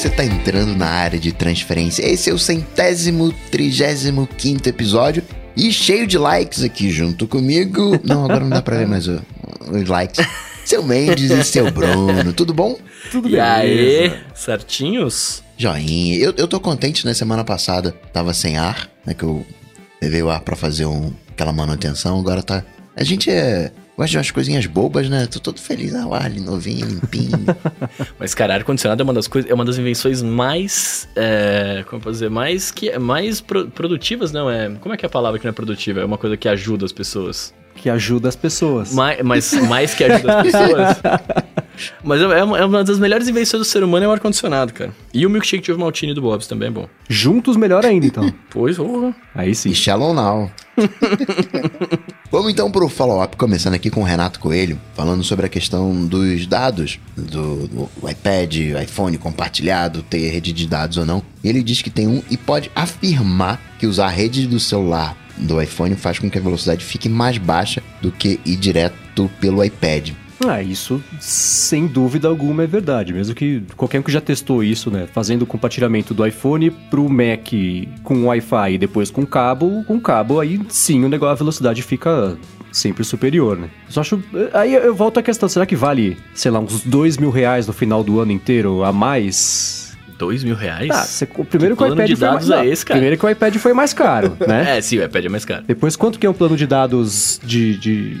você tá entrando na área de transferência. Esse é o centésimo, trigésimo quinto episódio e cheio de likes aqui junto comigo. Não, agora não dá pra ver mais o- os likes. Seu Mendes e seu Bruno, tudo bom? Tudo E bem. aí, certinhos? Joinha. Eu, eu tô contente, né? Semana passada tava sem ar, né? Que eu levei o ar pra fazer um, aquela manutenção. Agora tá. A gente é. Gosta de umas coisinhas bobas, né? Tô todo feliz. Ah, ali novinho, limpinho. Mas, cara, ar-condicionado é uma das coisas, é uma das invenções mais. É, como eu posso dizer? Mais que mais pro- produtivas, não? É. Como é que é a palavra que não é produtiva? É uma coisa que ajuda as pessoas. Que ajuda as pessoas. Mais, mas mais que ajuda as pessoas. Mas é uma, é uma das melhores invenções do ser humano é o ar-condicionado, cara. E o milkshake de ovo maltine do Bob's também é bom. Juntos, melhor ainda, então. Pois, oh. Aí sim. E Shallow Now. Vamos então pro follow-up, começando aqui com o Renato Coelho, falando sobre a questão dos dados do, do iPad, iPhone compartilhado, ter rede de dados ou não. E ele diz que tem um e pode afirmar que usar a rede do celular do iPhone faz com que a velocidade fique mais baixa do que ir direto pelo iPad. Ah, isso sem dúvida alguma é verdade. Mesmo que qualquer um que já testou isso, né? Fazendo o compartilhamento do iPhone pro Mac com Wi-Fi e depois com cabo, com cabo, aí sim o negócio, a velocidade fica sempre superior, né? Só acho. Aí eu volto à questão: será que vale, sei lá, uns dois mil reais no final do ano inteiro a mais? Dois mil reais? Ah, você, primeiro que, Que o plano iPad de foi dados mais, é esse, cara? Primeiro que o iPad foi mais caro, né? É, sim, o iPad é mais caro. Depois, quanto que é um plano de dados de, de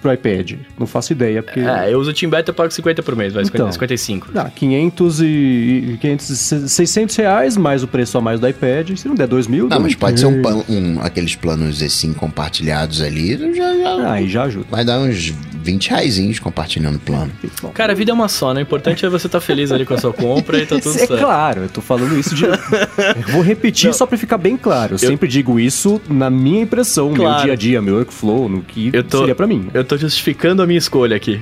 pro iPad? Não faço ideia, porque... É, eu uso o Team Beta, eu pago 50 por mês, vai, 50, Então. 55. Ah, 500 e, e 500, e 600 reais, mais o preço a mais do iPad. Se não der 2 mil... Não, dá mas pode ser um, um- aqueles planos assim compartilhados ali, já, já Aí já ajuda. vai dar uns 20 reaisinhos compartilhando o plano. Cara, a vida é uma só, né? O importante é você estar feliz ali com a sua compra e tá tudo é certo. claro, eu tô falando isso de. eu vou repetir Não. só pra ficar bem claro. Eu, sempre digo isso na minha impressão, meu Claro. dia a dia, meu workflow, no que Eu tô- seria pra mim. Eu tô justificando a minha escolha aqui.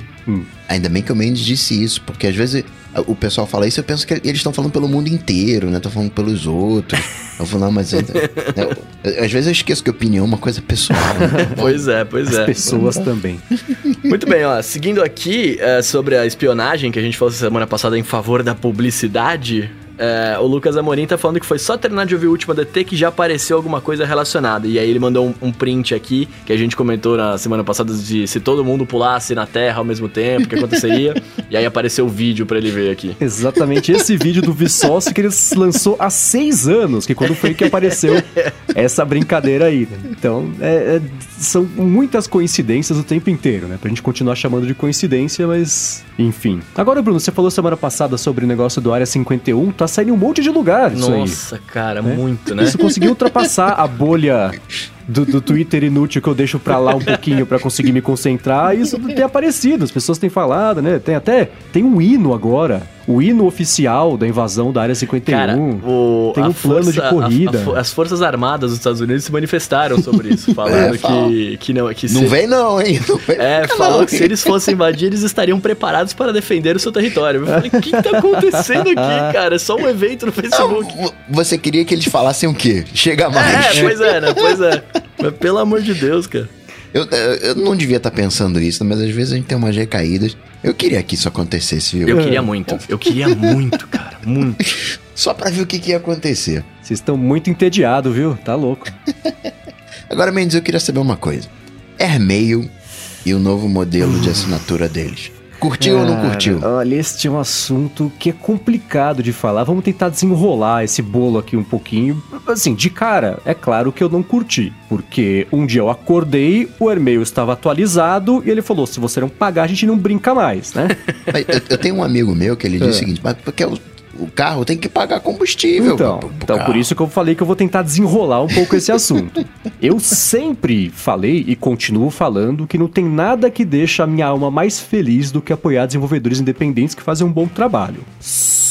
Ainda bem que o Mendes disse isso, porque às vezes o pessoal fala isso, eu penso que eles estão falando pelo mundo inteiro, né? Estão falando pelos outros. Eu falo, não, mas. é- é- às vezes eu esqueço que opinião é uma coisa pessoal. Né? Pois é, pois As é. pessoas também. Muito bem, ó. Seguindo aqui é, sobre a espionagem que a gente falou semana passada em favor da publicidade. É, o Lucas Amorim tá falando que foi só terminar de ouvir o último DT que já apareceu alguma coisa relacionada. E aí ele mandou um, um print aqui, que a gente comentou na semana passada de se todo mundo pulasse na Terra ao mesmo tempo, o que aconteceria. e aí apareceu o vídeo pra ele ver aqui. Exatamente esse vídeo do Vsauce que ele lançou há seis anos, que quando foi que apareceu essa brincadeira aí. né? Então, é- é- são muitas coincidências o tempo inteiro, né? Pra gente continuar chamando de coincidência, mas enfim. Agora, Bruno, você falou semana passada sobre o negócio do Área 51, tá saindo em um monte de lugar. Nossa, cara, né? muito, né? Isso conseguiu ultrapassar a bolha do, do Twitter inútil que eu deixo pra lá um pouquinho pra conseguir me concentrar. Isso tem aparecido, as pessoas têm falado, né? Tem até tem um hino agora, o hino oficial da invasão da área 51. Cara, o, Tem a um plano de a- a- corrida. a fo- as Forças Armadas dos Estados Unidos se manifestaram sobre isso, falando É, que, que não. Que Não se- vem, não, hein? Não vem É, falou não, que se eles fossem invadir, eles estariam preparados para defender o seu território. Eu falei, o que, que tá acontecendo aqui, cara? É só um evento no Facebook. Você queria que eles falassem o quê? Chega mais. É, pois é, né? Pois é. Mas pelo amor de Deus, cara. Eu, eu, não devia estar pensando isso, mas às vezes a gente tem umas recaídas. Eu queria que isso acontecesse, viu? Eu queria muito. Eu queria muito, cara. Muito. Só pra ver o que, que ia acontecer. Vocês estão muito entediados, viu? Tá louco. Agora, Mendes, eu queria saber uma coisa. Airmail e o novo modelo de assinatura deles. Curtiu ou não curtiu? Olha, este é um assunto que é complicado de falar. Vamos tentar desenrolar esse bolo aqui um pouquinho. Assim, de cara, é claro que eu não curti. Porque um dia eu acordei, o e-mail estava atualizado e ele falou: se você não pagar, a gente não brinca mais, né? Eu, eu tenho um amigo meu que ele diz É. o seguinte, mas porque o, o carro tem que pagar combustível. Então, pro- pro então carro. por isso que eu falei que eu vou tentar desenrolar um pouco esse assunto. Eu sempre falei e continuo falando que não tem nada que deixa a minha alma mais feliz do que apoiar desenvolvedores independentes que fazem um bom trabalho.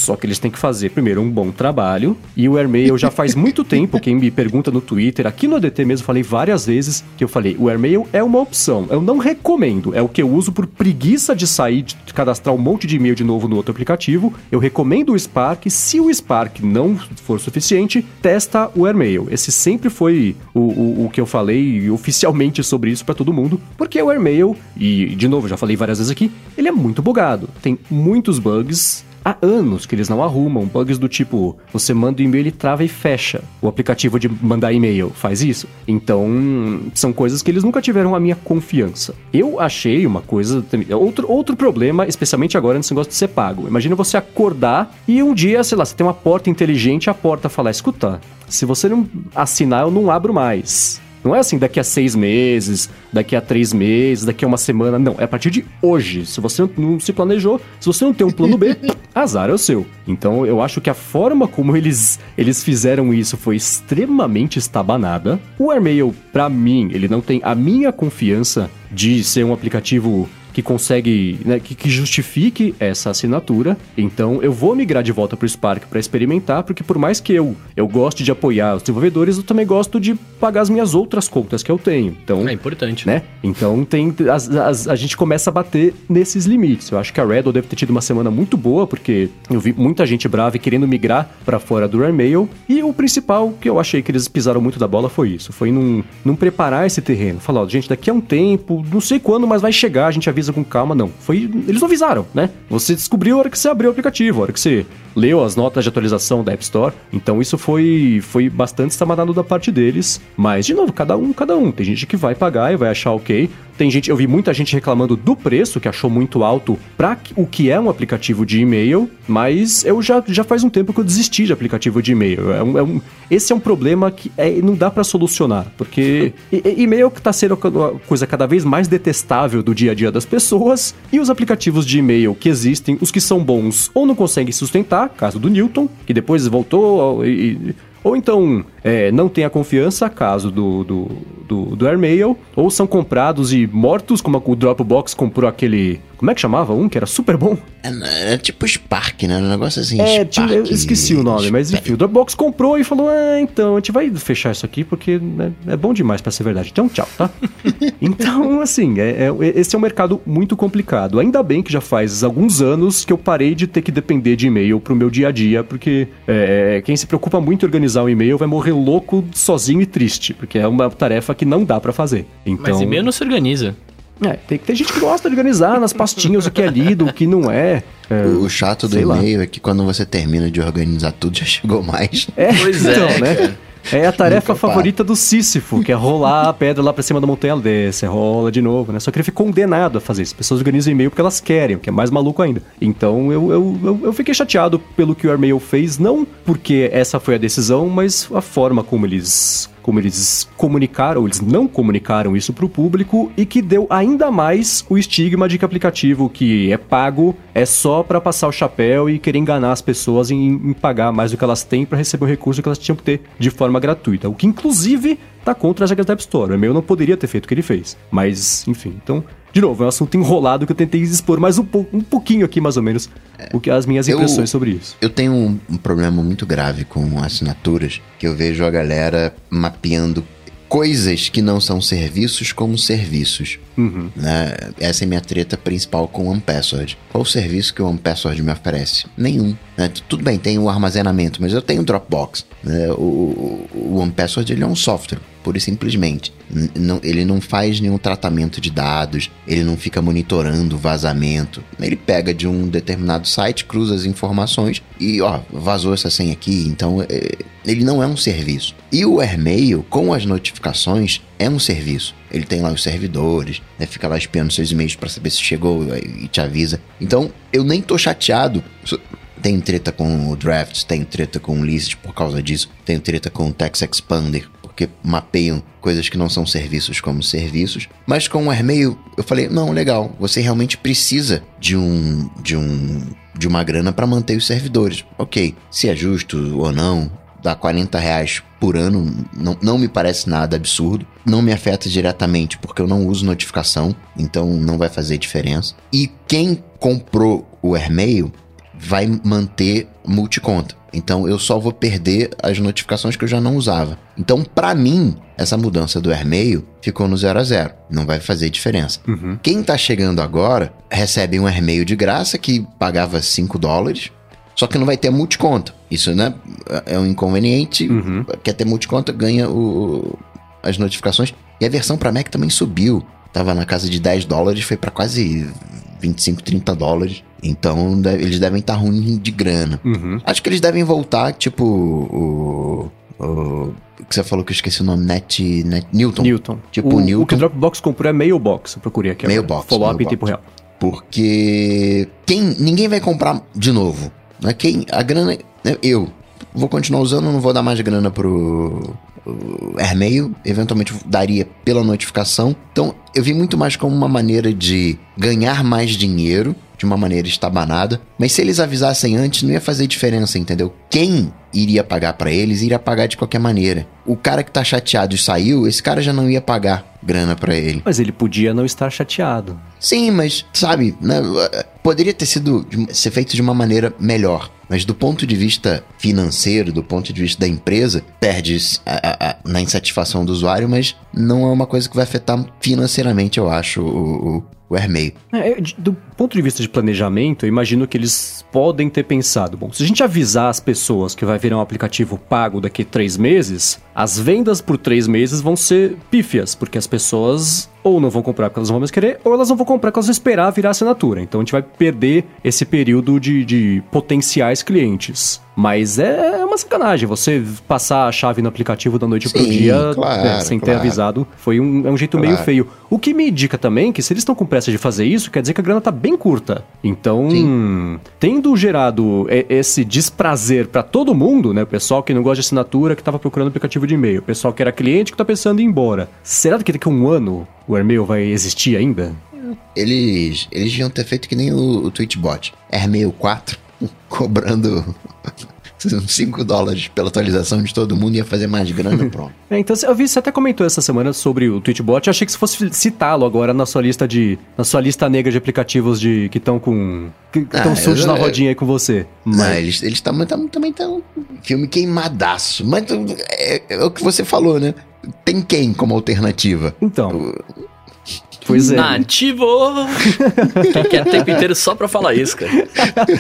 Só que eles têm que fazer primeiro um bom trabalho. E o Airmail já faz muito tempo, quem me pergunta no Twitter, aqui no ADT mesmo, falei várias vezes que eu falei, o Airmail é uma opção. Eu não recomendo, é o que eu uso por preguiça de sair, de cadastrar um monte de e-mail de novo no outro aplicativo. Eu recomendo o Spark. Se o Spark não for suficiente, testa o Airmail. Esse sempre foi o, o, o que eu falei oficialmente sobre isso pra todo mundo, porque o Airmail, e de novo, já falei várias vezes aqui, ele é muito bugado. Tem muitos bugs. Há anos que eles não arrumam. Bugs do tipo, você manda o e-mail, ele trava e fecha. O aplicativo de mandar e-mail faz isso. Então, são coisas que eles nunca tiveram a minha confiança. Eu achei uma coisa. Outro, outro problema, especialmente agora nesse negócio de ser pago. Imagina você acordar e um dia, sei lá, você tem uma porta inteligente, a porta fala: escuta, se você não assinar, eu não abro mais. Não é assim daqui a seis meses, daqui a três meses, daqui a uma semana. Não, é a partir de hoje. Se você não se planejou, se você não tem um plano B, azar é o seu. Então eu acho que a forma como eles, eles fizeram isso foi extremamente estabanada. O Airmail, para mim, ele não tem a minha confiança de ser um aplicativo que consegue, né, que, que, justifique essa assinatura. Então eu vou migrar de volta para o Spark para experimentar, porque por mais que eu, eu goste de apoiar os desenvolvedores, eu também gosto de pagar as minhas outras contas que eu tenho. Então, é importante. Né? Então tem as, as, a gente começa a bater nesses limites. Eu acho que a Red deve ter tido uma semana muito boa, porque eu vi muita gente brava e querendo migrar para fora do Airmail. E o principal que eu achei que eles pisaram muito da bola foi isso. Foi num preparar esse terreno. Falar, gente, daqui a um tempo, não sei quando, mas vai chegar, a gente avisa com calma, não. Foi. Eles não avisaram, né? Você descobriu a hora que você abriu o aplicativo, a hora que você leu as notas de atualização da App Store. Então isso foi, foi bastante estamadado da parte deles. Mas, de novo, cada um, cada um. Tem gente que vai pagar e vai achar ok. Tem gente, eu vi muita gente reclamando do preço, que achou muito alto para o que é um aplicativo de e-mail, mas eu já, já faz um tempo que eu desisti de aplicativo de e-mail. É um, é um, esse é um problema que é, não dá para solucionar, porque e-mail que tá sendo a coisa cada vez mais detestável do dia a dia das pessoas, e os aplicativos de e-mail que existem, os que são bons ou não conseguem sustentar, caso do Newton, que depois voltou e, ou então é, não tem a confiança, caso do, do, do, do Airmail, ou são comprados e mortos, como o Dropbox comprou aquele como é que chamava um que era super bom? É, é tipo Spark, né? Um negócio assim. É, Spark, eu esqueci o nome, mas enfim, o Dropbox comprou e falou: Ah, então, a gente vai fechar isso aqui porque né, é bom demais para ser verdade. Então, tchau, tá? então, assim, é, é, esse é um mercado muito complicado. Ainda bem que já faz alguns anos que eu parei de ter que depender de e-mail pro meu dia a dia, porque é, quem se preocupa muito em organizar um e-mail vai morrer louco, sozinho e triste, porque é uma tarefa que não dá para fazer. Então... Mas e-mail não se organiza. É, tem que ter gente que gosta de organizar nas pastinhas o que é lido, o que não é. é o chato do e-mail é que quando você termina de organizar tudo, já chegou mais. É, pois é, então, né? É a tarefa favorita do Sísifo, que é rolar a pedra lá pra cima da montanha desse, rola de novo, né? Só que ele ficou condenado a fazer isso. As pessoas organizam e-mail porque elas querem, o que é mais maluco ainda. Então eu, eu, eu, eu fiquei chateado pelo que o Airmail fez, não porque essa foi a decisão, mas a forma como eles como eles comunicaram, eles não comunicaram isso para o público e que deu ainda mais o estigma de que aplicativo que é pago é só para passar o chapéu e querer enganar as pessoas em, em pagar mais do que elas têm para receber o recurso que elas tinham que ter de forma gratuita. O que inclusive tá contra as regras da App Store. O e-mail não poderia ter feito o que ele fez. Mas, enfim, então de novo, é um assunto enrolado que eu tentei expor mais um, po um pouquinho aqui, mais ou menos, é, o que as minhas impressões eu, sobre isso. Eu tenho um, um problema muito grave com assinaturas, que eu vejo a galera mapeando coisas que não são serviços como serviços. Uhum. Né? Essa é minha treta principal com o OnePassword. Qual o serviço que o OnePassword me oferece? Nenhum. Né? Tudo bem, tem o armazenamento, mas eu tenho o Dropbox. Né? O, o, OnePassword ele é um software pura e simplesmente. Não, ele não faz nenhum tratamento de dados, ele não fica monitorando o vazamento. Ele pega de um determinado site, cruza as informações e, ó, vazou essa senha aqui. Então, é, ele não é um serviço. E o Airmail, com as notificações, é um serviço. Ele tem lá os servidores, né, fica lá espiando seus e-mails para saber se chegou e te avisa. Então, eu nem tô chateado. Tem treta com o Draft, tem treta com o List por causa disso, tem treta com o Text Expander porque mapeiam coisas que não são serviços como serviços. Mas com o Airmail, eu falei: não, legal, você realmente precisa de um. de um. de uma grana para manter os servidores. Ok, se é justo ou não, dá 40 reais por ano, não, não me parece nada absurdo. Não me afeta diretamente porque eu não uso notificação, então não vai fazer diferença. E quem comprou o Airmail vai manter multiconta. Então eu só vou perder as notificações que eu já não usava. Então, para mim, essa mudança do AirMail ficou no 0 a 0. Não vai fazer diferença. Uhum. Quem tá chegando agora recebe um AirMail de graça que pagava 5 dólares. Só que não vai ter multiconta. Isso, né? É um inconveniente. Uhum. Quer ter multiconta, ganha o, as notificações. E a versão para Mac também subiu. Tava na casa de 10 dólares, foi para quase 25, 30 dólares. Então deve- eles devem estar ruins de grana. Uhum. Acho que eles devem voltar, tipo, o. O. o que você falou que eu esqueci o nome? Net. Net Newton. Newton. Tipo, o, o Newton. que o Dropbox comprou é Mailbox. Eu procurei aqui. Mailbox, Follow-up em tempo real. Porque quem ninguém vai comprar de novo. Né? Quem a grana né? eu vou continuar usando, não vou dar mais grana pro o Airmail, eventualmente daria pela notificação. Então, eu vi muito mais como uma maneira de ganhar mais dinheiro de uma maneira estabanada, mas se eles avisassem antes, não ia fazer diferença, entendeu? Quem iria pagar pra eles iria pagar de qualquer maneira. O cara que tá chateado e saiu, esse cara já não ia pagar grana pra ele. Mas ele podia não estar chateado. Sim, mas, sabe, né, poderia ter sido ser feito de uma maneira melhor. Mas do ponto de vista financeiro, do ponto de vista da empresa, perde a- a- a- na insatisfação do usuário, mas não é uma coisa que vai afetar financeiramente, eu acho, o, o, o AirMail. É, do ponto de vista de planejamento, eu imagino que eles podem ter pensado: bom, se a gente avisar as pessoas que vai virar um aplicativo pago daqui a três meses, as vendas por três meses vão ser pífias, porque as pessoas ou não vão comprar porque elas não vão mais querer, ou elas não vão comprar porque elas vão esperar virar assinatura. Então a gente vai perder esse período de, de potenciais clientes. Mas é uma sacanagem você passar a chave no aplicativo da noite pro Sim, dia claro, né, sem ter claro. avisado. Foi um, é um jeito meio Claro. feio. O que me indica também que se eles estão com pressa de fazer isso, quer dizer que a grana tá bem curta. Então, tendo gerado esse desprazer pra todo mundo, né? O pessoal que não gosta de assinatura, que tava procurando aplicativo de e-mail, o pessoal que era cliente que tá pensando em ir embora. Será que daqui a um ano o Airmail vai existir ainda? Eles, eles deviam ter feito que nem o, o Twitchbot. AirMail 4, cobrando 5 dólares pela atualização de todo mundo, ia fazer mais grana, pronto. É, então eu vi, você até comentou essa semana sobre o Twitchbot. Eu achei que você fosse citá-lo agora na sua lista de. na sua lista negra de aplicativos de que estão com. que estão Ah, sujos na rodinha aí com você. Não, eles, eles tam- também estão. Filme queimadaço. Mas é, é o que você falou, né? Tem quem como alternativa? Então. Pois é. Nativo! Quem quer tempo inteiro só pra falar isso, cara.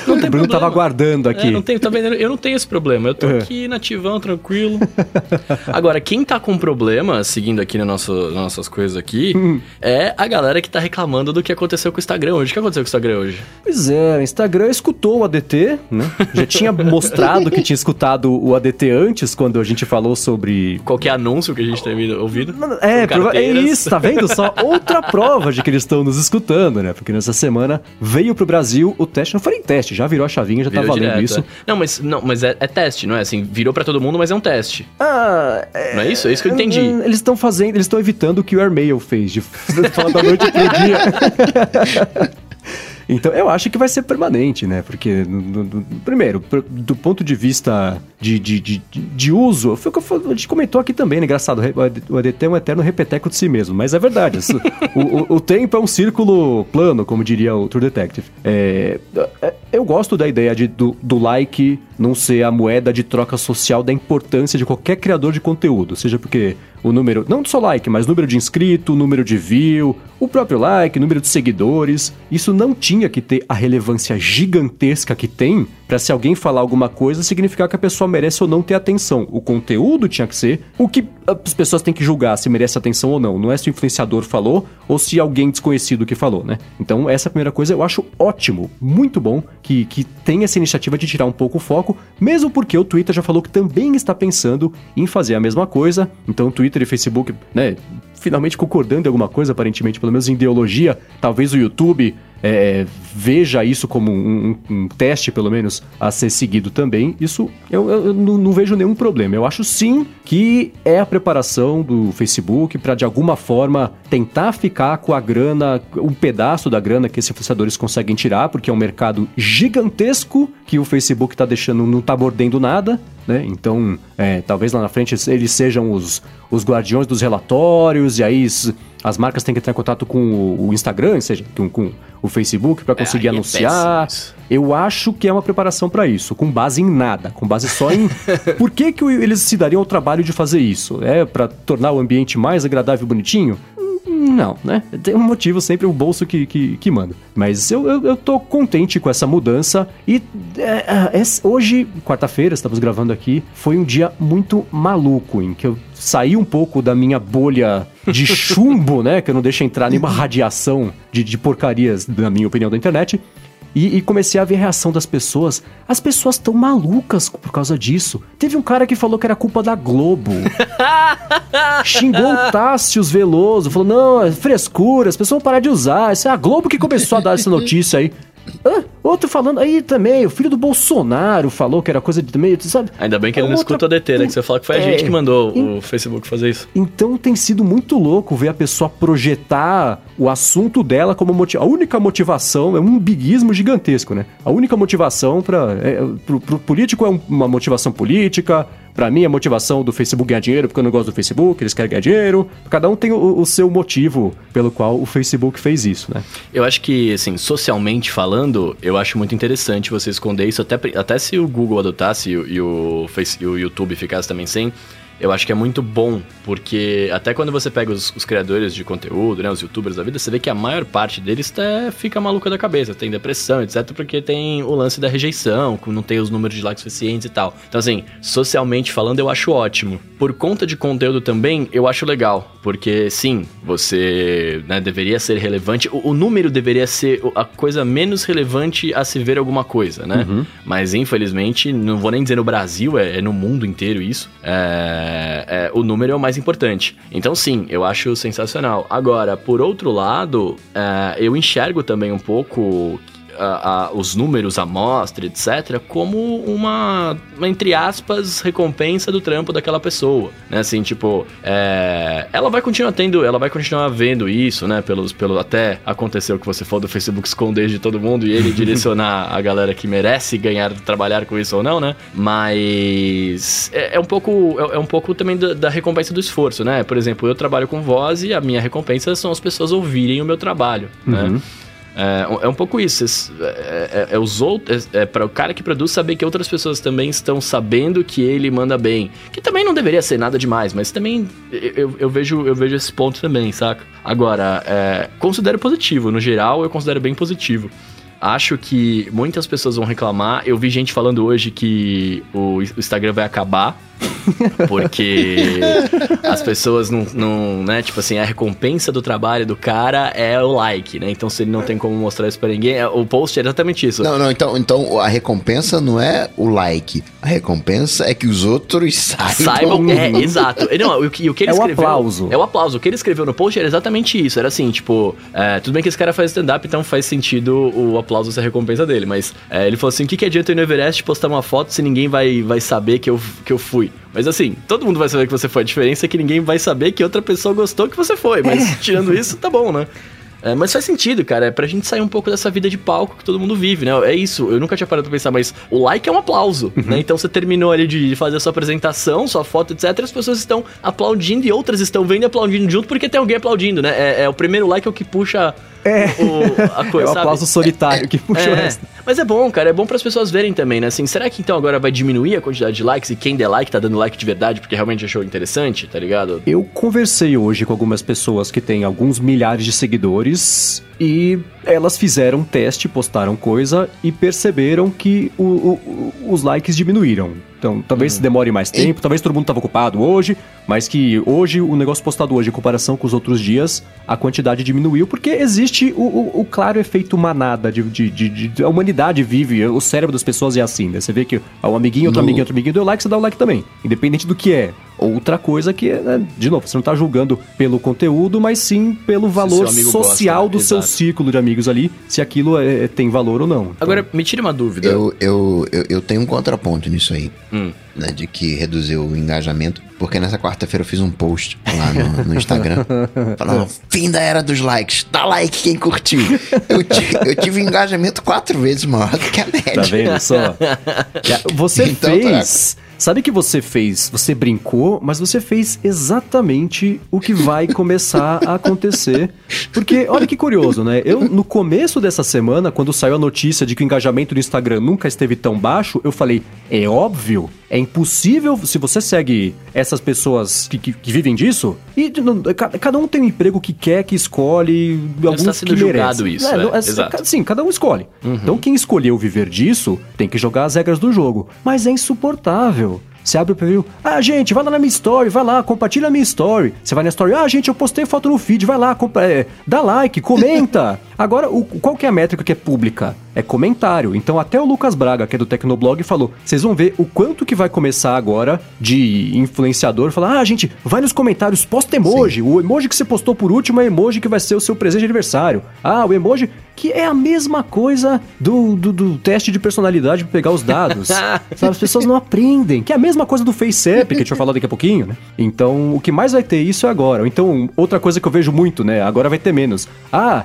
Não o Bruno tava aguardando aqui. É, não tem, tá vendo? Eu não tenho esse problema. Eu tô É. aqui nativão, tranquilo. Agora, quem tá com problema, seguindo aqui na nossa, nas nossas coisas aqui, Hum. é a galera que tá reclamando do que aconteceu com o Instagram hoje. O que aconteceu com o Instagram hoje? Pois é, o Instagram escutou o ADT, né? Já tinha mostrado que tinha escutado o ADT antes, quando a gente falou sobre. Qualquer anúncio que a gente tenha ouvido? É, é isso, tá vendo só? Outra prova de que eles estão nos escutando, né? Porque nessa semana veio pro Brasil o teste, não foi nem teste, já virou a chavinha, já tá Virou valendo direto, isso. é. Não, mas, não, mas é, é teste, não é? Assim, virou pra todo mundo, mas é um teste. Ah, Não é isso? É isso que eu entendi. Eles estão fazendo, eles estão evitando o que o Airmail fez, de falar da noite pro dia. Então, eu acho que vai ser permanente, né? Porque, no- no- primeiro, pr- do ponto de vista de, de, de, de uso, foi o que a gente comentou aqui também, né? Engraçado, o ADT é um eterno repeteco de si mesmo, mas é verdade. isso- o, o, o tempo é um círculo plano, como diria o True Detective. É, é, eu gosto da ideia de, do, do like não ser a moeda de troca social da importância de qualquer criador de conteúdo, seja porque o número, não só like, mas número de inscrito, número de view, o próprio like, número de seguidores. Isso não tinha que ter a relevância gigantesca que tem para se alguém falar alguma coisa significar que a pessoa merece ou não ter atenção. O conteúdo tinha que ser o que as pessoas têm que julgar se merece atenção ou não. Não é se o influenciador falou ou se alguém desconhecido que falou, né? Então, essa é primeira coisa eu acho ótimo, muito bom que, que tem essa iniciativa de tirar um pouco o foco, mesmo porque o Twitter já falou que também está pensando em fazer a mesma coisa. Então, Twitter e Facebook, né, finalmente concordando em alguma coisa, aparentemente, pelo menos em ideologia, talvez o YouTube é, veja isso como um, um- um teste, pelo menos, a ser seguido também. Isso eu, eu não, não vejo nenhum problema. Eu acho sim que é a preparação do Facebook para, de alguma forma, tentar ficar com a grana, um pedaço da grana que esses influenciadores conseguem tirar, porque é um mercado gigantesco que o Facebook está deixando, não está mordendo nada. Né? Então, é, talvez lá na frente eles sejam os, os guardiões dos relatórios, e aí as marcas têm que entrar em contato com o, Instagram, seja, com, com o Facebook, para conseguir aí é anunciar. isso. Eu acho que é uma preparação para isso, com base em nada, com base só em por que, que eles se dariam ao trabalho de fazer isso? É para tornar o ambiente mais agradável e bonitinho? Não, né? Tem um motivo sempre o bolso que, que, que manda. Mas eu, eu, eu tô contente com essa mudança. E é, é, hoje, quarta-feira, estamos gravando aqui, foi um dia muito maluco em que eu saí um pouco da minha bolha de chumbo, né? Que eu não deixo entrar nenhuma radiação de, de porcarias, na minha opinião, da internet. E, e, comecei a ver a reação das pessoas. As pessoas estão malucas por causa disso. Teve um cara que falou que era culpa da Globo. Xingou o Tássios Veloso. Falou: não, é frescura, as pessoas vão parar de usar. Isso é a Globo que começou a dar essa notícia aí. Ah, outro falando aí também, o filho do Bolsonaro falou que era coisa de também, sabe? Ainda bem que ele não outra... escuta a DT, né? Que você fala que foi a é, gente que mandou o Facebook fazer isso. Então tem sido muito louco ver a pessoa projetar o assunto dela como motiv... a única motivação, é um biguismo gigantesco, né? A única motivação para é, pro, pro político é uma motivação política, para mim, a motivação do Facebook ganhar dinheiro, porque eu não gosto do Facebook, eles querem ganhar dinheiro. Cada um tem o, o, seu motivo pelo qual o Facebook fez isso, né? Eu acho que, assim, socialmente falando, eu acho muito interessante você esconder isso, até, até se o Google adotasse e, e o, e o YouTube ficasse também sem eu acho que é muito bom, porque até quando você pega os, os, criadores de conteúdo, né, os youtubers da vida, você vê que a maior parte deles tá, fica maluca da cabeça, tem depressão, etc, porque tem o lance da rejeição, não tem os números de likes suficientes e tal. Então, assim, socialmente falando, eu acho ótimo. Por conta de conteúdo também, eu acho legal, porque sim, você né, deveria ser relevante, o, o, número deveria ser a coisa menos relevante a se ver alguma coisa, né? Uhum. Mas, infelizmente, não vou nem dizer no Brasil, é, é no mundo inteiro isso. É é, é, o número é o mais importante. Então, sim, eu acho sensacional. Agora, por outro lado, é, eu enxergo também um pouco a, a, os números, a amostra, etc., como uma, uma, entre aspas, recompensa do trampo daquela pessoa, né? Assim, tipo, é, ela vai continuar tendo, ela vai continuar vendo isso, né? Pelos, pelo, até aconteceu o que você falou do Facebook esconder de todo mundo e ele direcionar a galera que merece ganhar, trabalhar com isso ou não, né? Mas é, é um pouco, é, é, um pouco também da, da recompensa do esforço, né? Por exemplo, eu trabalho com voz e a minha recompensa são as pessoas ouvirem o meu trabalho, né? uhum. né? É, é um pouco isso. É, é, é os outros. É, é para o cara que produz saber que outras pessoas também estão sabendo que ele manda bem. Que também não deveria ser nada demais, mas também eu, eu vejo, eu vejo esse ponto também, saca? Agora, é, considero positivo. No geral, eu considero bem positivo. Acho que muitas pessoas vão reclamar. Eu vi gente falando hoje que o Instagram vai acabar porque as pessoas não, não, né? Tipo assim, a recompensa do trabalho do cara é o like, né? Então, se ele não tem como mostrar isso pra ninguém, é, o post é exatamente isso. Não, não, então, então a recompensa não é o like. A recompensa é que os outros saibam. Saibam, é, exato. Não, o que, o que ele é escreveu. É o aplauso. É o aplauso. O que ele escreveu no post era exatamente isso. Era assim, tipo, é, tudo bem que esse cara faz stand-up, então faz sentido o aplauso ser a recompensa dele. Mas é, ele falou assim: o que, que adianta eu ir no Everest postar uma foto se ninguém vai, vai saber que eu, que eu fui? Mas assim, todo mundo vai saber que você foi. A diferença é que ninguém vai saber que outra pessoa gostou que você foi. Mas é. tirando isso, tá bom, né? É, mas faz sentido, cara. É pra gente sair um pouco dessa vida de palco que todo mundo vive, né? É isso. Eu nunca tinha parado pra pensar, mas o like é um aplauso, uhum. né? Então você terminou ali de fazer a sua apresentação, sua foto, etc. As pessoas estão aplaudindo e outras estão vendo e aplaudindo junto porque tem alguém aplaudindo, né? É, é o primeiro like é o que puxa é. O, a coisa, é o aplauso solitário que puxa é, o resto. Mas é bom, cara, é bom para as pessoas verem também, né? Assim, será que então agora vai diminuir a quantidade de likes e quem der like tá dando like de verdade porque realmente achou interessante, tá ligado? Eu conversei hoje com algumas pessoas que têm alguns milhares de seguidores e elas fizeram um teste, postaram coisa e perceberam que o, o, os likes diminuíram. Então, talvez hum. demore mais tempo, e... talvez todo mundo estava ocupado hoje, mas que hoje, o negócio postado hoje, em comparação com os outros dias, a quantidade diminuiu, porque existe o, o, o claro efeito manada de, de, de, de, A humanidade vive, o cérebro das pessoas é assim, né? Você vê que um amiguinho, outro no... amiguinho, outro amiguinho deu like, você dá o like também. Independente do que é. Outra coisa que, né, de novo, você não está julgando pelo conteúdo, mas sim pelo valor social gosta, do Exato. seu círculo de amigos ali, se aquilo é, é, tem valor ou não. Então, Agora, me tire uma dúvida. Eu, eu, eu, eu tenho um contraponto nisso aí, hum. né, de que reduziu o engajamento, porque nessa quarta-feira eu fiz um post lá no, no Instagram, falando, fim da era dos likes, dá like quem curtiu. Eu, eu tive engajamento quatro vezes maior do que a média. Tá vendo só? Você então, fez... Tá Sabe que você fez, você brincou, mas você fez exatamente o que vai começar a acontecer. Porque, olha que curioso, né? Eu, no começo dessa semana, quando saiu a notícia de que o engajamento do Instagram nunca esteve tão baixo, eu falei, é óbvio É impossível, se você segue essas pessoas que, que, que vivem disso, e não, cada um tem um emprego que quer, que escolhe, Não alguns está sendo que merece. isso, É, é, é, exato. Uhum. Sim, cada um escolhe. Então quem escolheu viver disso tem que jogar as regras do jogo. Mas é insuportável. Você abre o perfil, ah, gente, vai lá na minha story, vai lá, compartilha a minha story. Você vai na story, ah, gente, eu postei foto no feed, vai lá, compa- é, dá like, comenta. Agora, o, qual que é a métrica que é pública? É comentário. Então, até o Lucas Braga, que é do Tecnoblog, falou: vocês vão ver o quanto que vai começar agora de influenciador falar, ah, gente, vai nos comentários, posta emoji. O emoji que você postou por último é emoji que vai ser o seu presente de aniversário. Ah, o emoji que é a mesma coisa do, do, do teste de personalidade pra pegar os dados. Sabe, as pessoas não aprendem. Que é a mesma coisa do FaceApp, que a gente vai falar daqui a pouquinho, né? Então, o que mais vai ter isso é agora. Então, outra coisa que eu vejo muito, né? Agora vai ter menos. Ah,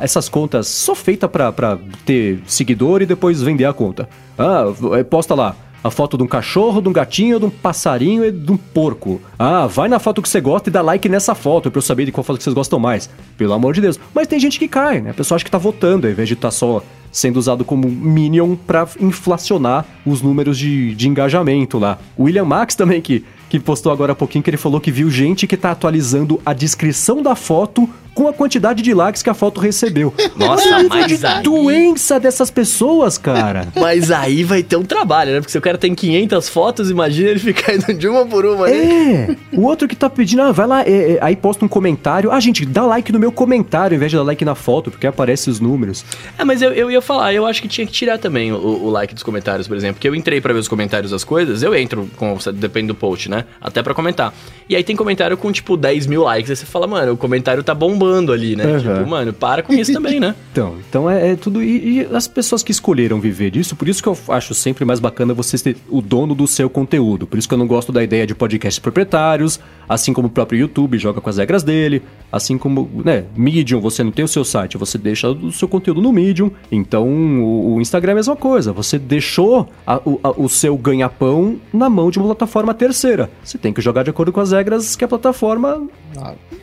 essas contas só feita pra ter seguidor e depois vender a conta. Ah, v- posta lá. A foto de um cachorro, de um gatinho, de um passarinho e de um porco. Ah, vai na foto que você gosta e dá like nessa foto pra eu saber de qual foto que vocês gostam mais. Pelo amor de Deus. Mas tem gente que cai, né? A pessoa acha que tá votando, ao invés de estar só sendo usado como minion pra inflacionar os números de, de engajamento lá. O William Max também, que, que postou agora há pouquinho, que ele falou que viu gente que tá atualizando a descrição da foto com a quantidade de likes que a foto recebeu. Nossa, mas aí- doença dessas pessoas, cara. Mas aí vai ter um trabalho, né? Porque se o cara tem 500 fotos, imagina ele ficar indo de uma por uma, né? É, o outro que tá pedindo, ah, vai lá, é, é, aí posta um comentário. Ah, gente, dá like no meu comentário, ao invés de dar like na foto, porque aparece os números. É, mas eu, eu ia falar, eu acho que tinha que tirar também o, o like dos comentários, por exemplo. Porque eu entrei pra ver os comentários das coisas, eu entro, com, depende do post, né? Até pra comentar. E aí tem comentário com, tipo, 10 mil likes. Aí você fala, mano, o comentário tá bombando ali, né? Aham. Tipo, mano, para com isso também, né? Então, então é, é tudo. E, e as pessoas que escolheram viver disso, por isso que eu acho sempre mais bacana você ser o dono do seu conteúdo. Por isso que eu não gosto da ideia de podcasts proprietários, assim como o próprio YouTube joga com as regras dele, assim como, né, Medium, você não tem o seu site, você deixa o seu conteúdo no Medium. Então, o, o Instagram é a mesma coisa. Você deixou a- o, a- o seu ganha-pão na mão de uma plataforma terceira. Você tem que jogar de acordo com as regras que a plataforma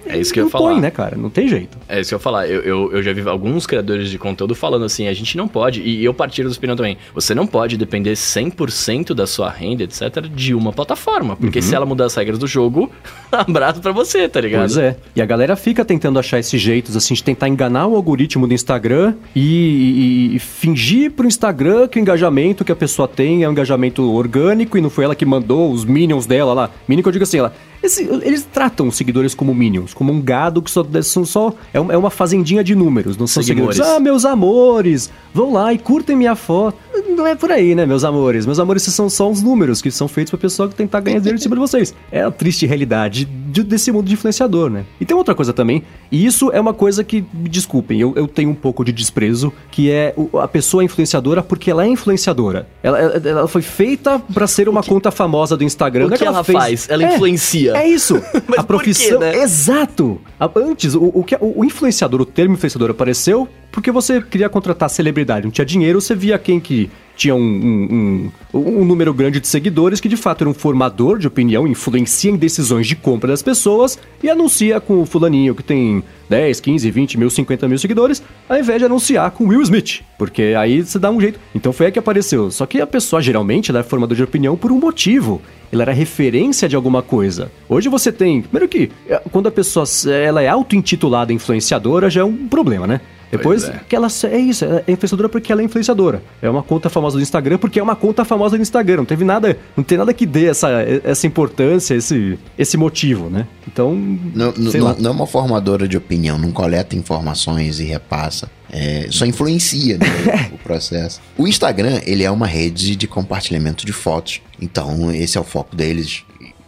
É isso que eu ia falar. né, cara? Não tem jeito. É isso que eu ia falar. Eu, eu, eu já vi alguns criadores de conteúdo falando assim, a gente não pode, e eu partilho da opinião também, você não pode depender 100% da sua renda, etc., de uma plataforma. Porque Uhum. se ela mudar as regras do jogo, abraço pra você, tá ligado? Pois é. E a galera fica tentando achar esses jeitos, assim, de tentar enganar o algoritmo do Instagram e, e- e fingir pro Instagram que o engajamento que a pessoa tem é um engajamento orgânico e não foi ela que mandou os minions dela lá. Minion que eu digo assim, ela. Esse- eles tratam os seguidores como minions, como um gado que só, são só. É uma, é uma fazendinha de números, não são seguidores. Ah, meus amores, vão lá e curtem minha foto. Não é por aí, né, meus amores? Meus amores, esses são só uns números que são feitos pra pessoa que tentar ganhar dinheiro em cima de vocês. É a triste realidade de- desse mundo de influenciador, né? E tem outra coisa também, e isso é uma coisa que, me desculpem, eu, eu tenho um pouco de desprezo, que é a pessoa é influenciadora porque ela é influenciadora. Ela, ela- ela foi feita pra ser uma conta famosa do Instagram. O Não é que ela fez- faz? Ela É, influencia. É isso. A por quê, profissão. né? Exato. Antes, o, o, que, o, o influenciador, o termo influenciador apareceu porque você queria contratar celebridade, não tinha dinheiro, você via quem que tinha um, um, um- um número grande de seguidores que de fato era um formador de opinião, influencia em decisões de compra das pessoas e anuncia com o fulaninho que tem 10, 15, 20 mil, 50 mil seguidores, ao invés de anunciar com Will Smith, porque aí você dá um jeito. Então foi aí que apareceu. Só que a pessoa geralmente ela é formador de opinião por um motivo. Ela era referência de alguma coisa. Hoje você tem, primeiro que eh, quando a pessoa ela é auto-intitulada influenciadora já é um problema, né? Depois, Pois é. que ela é isso, ela é influenciadora porque ela é influenciadora. É uma conta famosa do Instagram porque é uma conta famosa do Instagram. Não teve nada, não tem nada que dê essa, essa importância, esse, esse motivo, né? Então, Não, não- não- é uma formadora de opinião, não coleta informações e repassa. É, só influencia né, o processo. O Instagram, ele é uma rede de compartilhamento de fotos. Então, esse é o foco deles.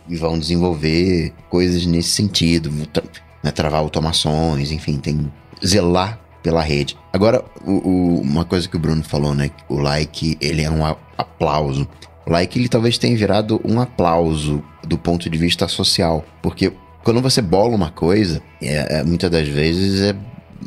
E vão desenvolver coisas nesse sentido. né, travar automações, enfim, tem zelar pela rede. Agora, o- o- uma coisa que o Bruno falou, né? O like, ele é um aplauso. O like, ele talvez tenha virado um aplauso do ponto de vista social. Porque quando você bola uma coisa, é, é, muitas das vezes é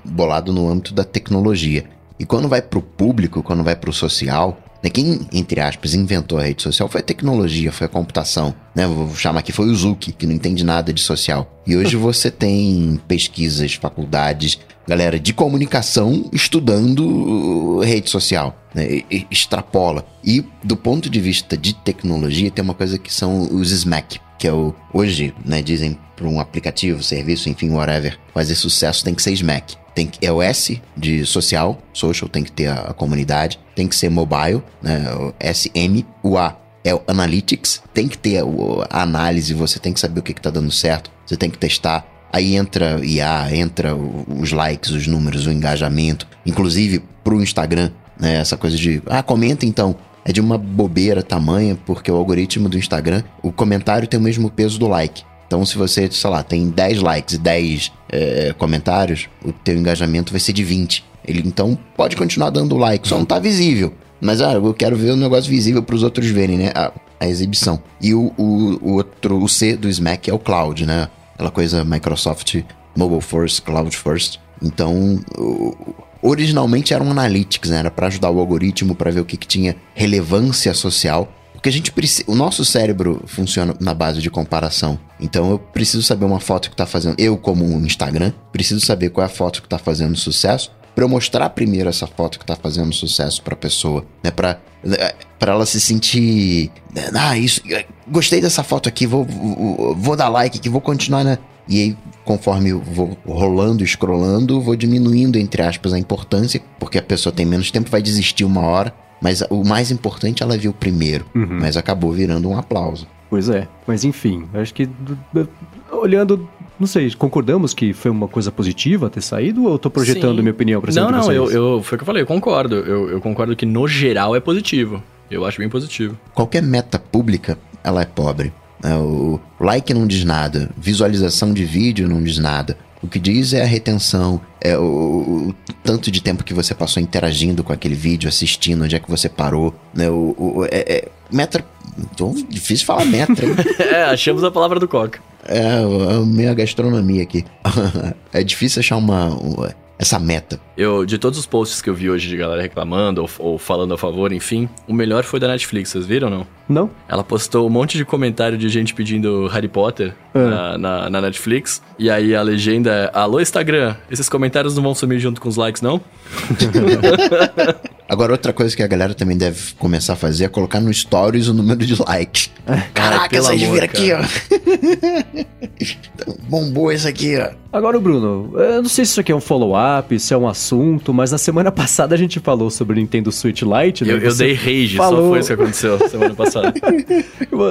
bolado no âmbito da tecnologia. E quando vai pro público, quando vai pro social, Né? Quem, entre aspas, inventou a rede social foi a tecnologia, foi a computação. Né? Vou chamar aqui, foi o Zuki, que não entende nada de social. E hoje você tem pesquisas, faculdades, galera de comunicação estudando rede social. Né? Extrapola. E do ponto de vista de tecnologia, tem uma coisa que são os SMAC, que é o. Hoje, né, dizem para um aplicativo, serviço, enfim, whatever, fazer sucesso tem que ser SMAC. Tem que, é o S de social, social tem que ter a, a comunidade, tem que ser mobile, né, o SM, o A é o Analytics, tem que ter a, análise, você tem que saber o que está dando certo, você tem que testar. Aí entra IA, entra os likes, os números, o engajamento, inclusive pro Instagram, né, essa coisa de, ah, comenta então, é de uma bobeira tamanha, porque o algoritmo do Instagram, o comentário tem o mesmo peso do like. Então, se você, sei lá, tem 10 likes e 10 é, comentários, o teu engajamento vai ser de 20. Ele então pode continuar dando like, só não tá visível. Mas ah, eu quero ver o negócio visível para os outros verem, né? A, a exibição. E o, o, o, outro, o C do Smack é o cloud, né? Aquela coisa Microsoft Mobile First, Cloud First. Então, originalmente era um analytics, né? Era para ajudar o algoritmo para ver o que, que tinha relevância social porque a gente precisa. O nosso cérebro funciona na base de comparação. Então eu preciso saber uma foto que tá fazendo. Eu, como um Instagram, preciso saber qual é a foto que tá fazendo sucesso. Pra eu mostrar primeiro essa foto que tá fazendo sucesso pra pessoa, né? Pra, pra ela se sentir. Ah, isso. Gostei dessa foto aqui, vou, vou, vou dar like aqui, vou continuar, né? E aí, conforme eu vou rolando, scrollando, vou diminuindo, entre aspas, a importância, porque a pessoa tem menos tempo, vai desistir uma hora. Mas o mais importante ela viu primeiro, uhum. mas acabou virando um aplauso. Pois é, mas enfim, acho que olhando não sei, concordamos que foi uma coisa positiva ter saído ou eu tô projetando Sim. minha opinião pra cima Não, não, eu, eu, foi o que eu falei, eu concordo. Eu, eu concordo que no geral é positivo. Eu acho bem positivo. Qualquer meta pública, ela é pobre. É, o like não diz nada, visualização de vídeo não diz nada. O que diz é a retenção, é o, o, tanto de tempo que você passou interagindo com aquele vídeo, assistindo, onde é que você parou, né? O, o é, é, metra. Então, difícil falar metra. é, achamos a palavra do Coca. É, a minha gastronomia aqui. é difícil achar uma, uma essa meta. Eu, de todos os posts que eu vi hoje de galera reclamando ou, ou falando a favor, enfim, o melhor foi da Netflix, vocês viram ou não? Não. Ela postou um monte de comentário de gente pedindo Harry Potter é. na, na, na, Netflix. E aí a legenda é: Alô, Instagram, esses comentários não vão sumir junto com os likes, não? Agora, outra coisa que a galera também deve começar a fazer é colocar no Stories o número de likes. Caraca, vocês viram aqui, ó. Bombou isso aqui, ó. Agora, Bruno, eu não sei se isso aqui é um follow-up, se é um assunto, mas na semana passada a gente falou sobre o Nintendo Switch Lite. Né? Eu, eu dei rage, falou... só foi isso que aconteceu semana passada.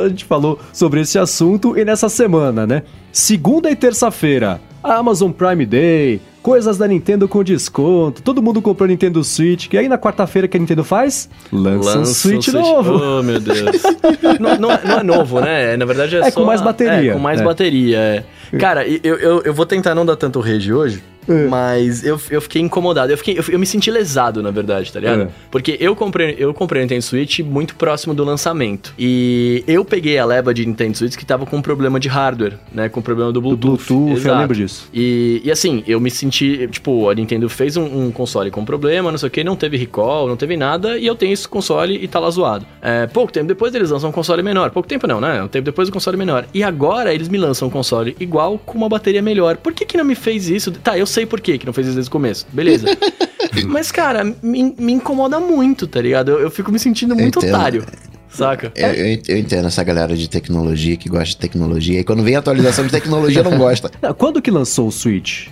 a gente falou sobre esse assunto e nessa semana, né? Segunda e terça-feira, Amazon Prime Day, coisas da Nintendo com desconto, todo mundo comprou Nintendo Switch, e aí na quarta-feira que a Nintendo faz? Lança, Lança um Switch, Switch novo. Oh, meu Deus. não, não, não, é novo, né? Na verdade é, é só... com mais bateria. É, com mais é. bateria, é. Cara, eu, eu, eu vou tentar não dar tanto rage hoje, é. Mas eu, eu fiquei incomodado. Eu, fiquei, eu, eu, me senti lesado, na verdade, tá ligado? É. Porque eu comprei, eu comprei o Nintendo Switch muito próximo do lançamento. E eu peguei a leva de Nintendo Switch que tava com um problema de hardware, né? Com problema do Bluetooth. Do Bluetooth, Exato. eu lembro disso. E, e assim, eu me senti, tipo, a Nintendo fez um, um, console com problema, não sei o que, não teve recall, não teve nada, e eu tenho esse console e tá lá zoado. É, pouco tempo depois eles lançam um console menor. Pouco tempo não, né? Um tempo depois o console menor. E agora eles me lançam um console igual com uma bateria melhor. Por que que não me fez isso? Tá, eu sei por quê que não fez isso desde o começo. Beleza. Mas, cara, me, me incomoda muito, tá ligado? Eu, eu fico me sentindo muito otário. Saca? Eu, eu, eu, entendo essa galera de tecnologia que gosta de tecnologia. E quando vem atualização de tecnologia, não gosta. Quando que lançou o Switch?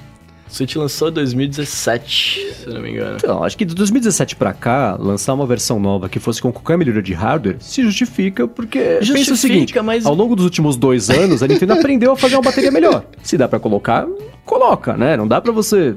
Switch lançou em 2017, se não me engano. Então, acho que de 2017 pra cá, lançar uma versão nova que fosse com qualquer melhoria de hardware se justifica, porque justifica, pensa o seguinte, mas... ao longo dos últimos dois anos, a Nintendo aprendeu a fazer uma bateria melhor. Se dá para colocar, coloca, né? Não dá para você...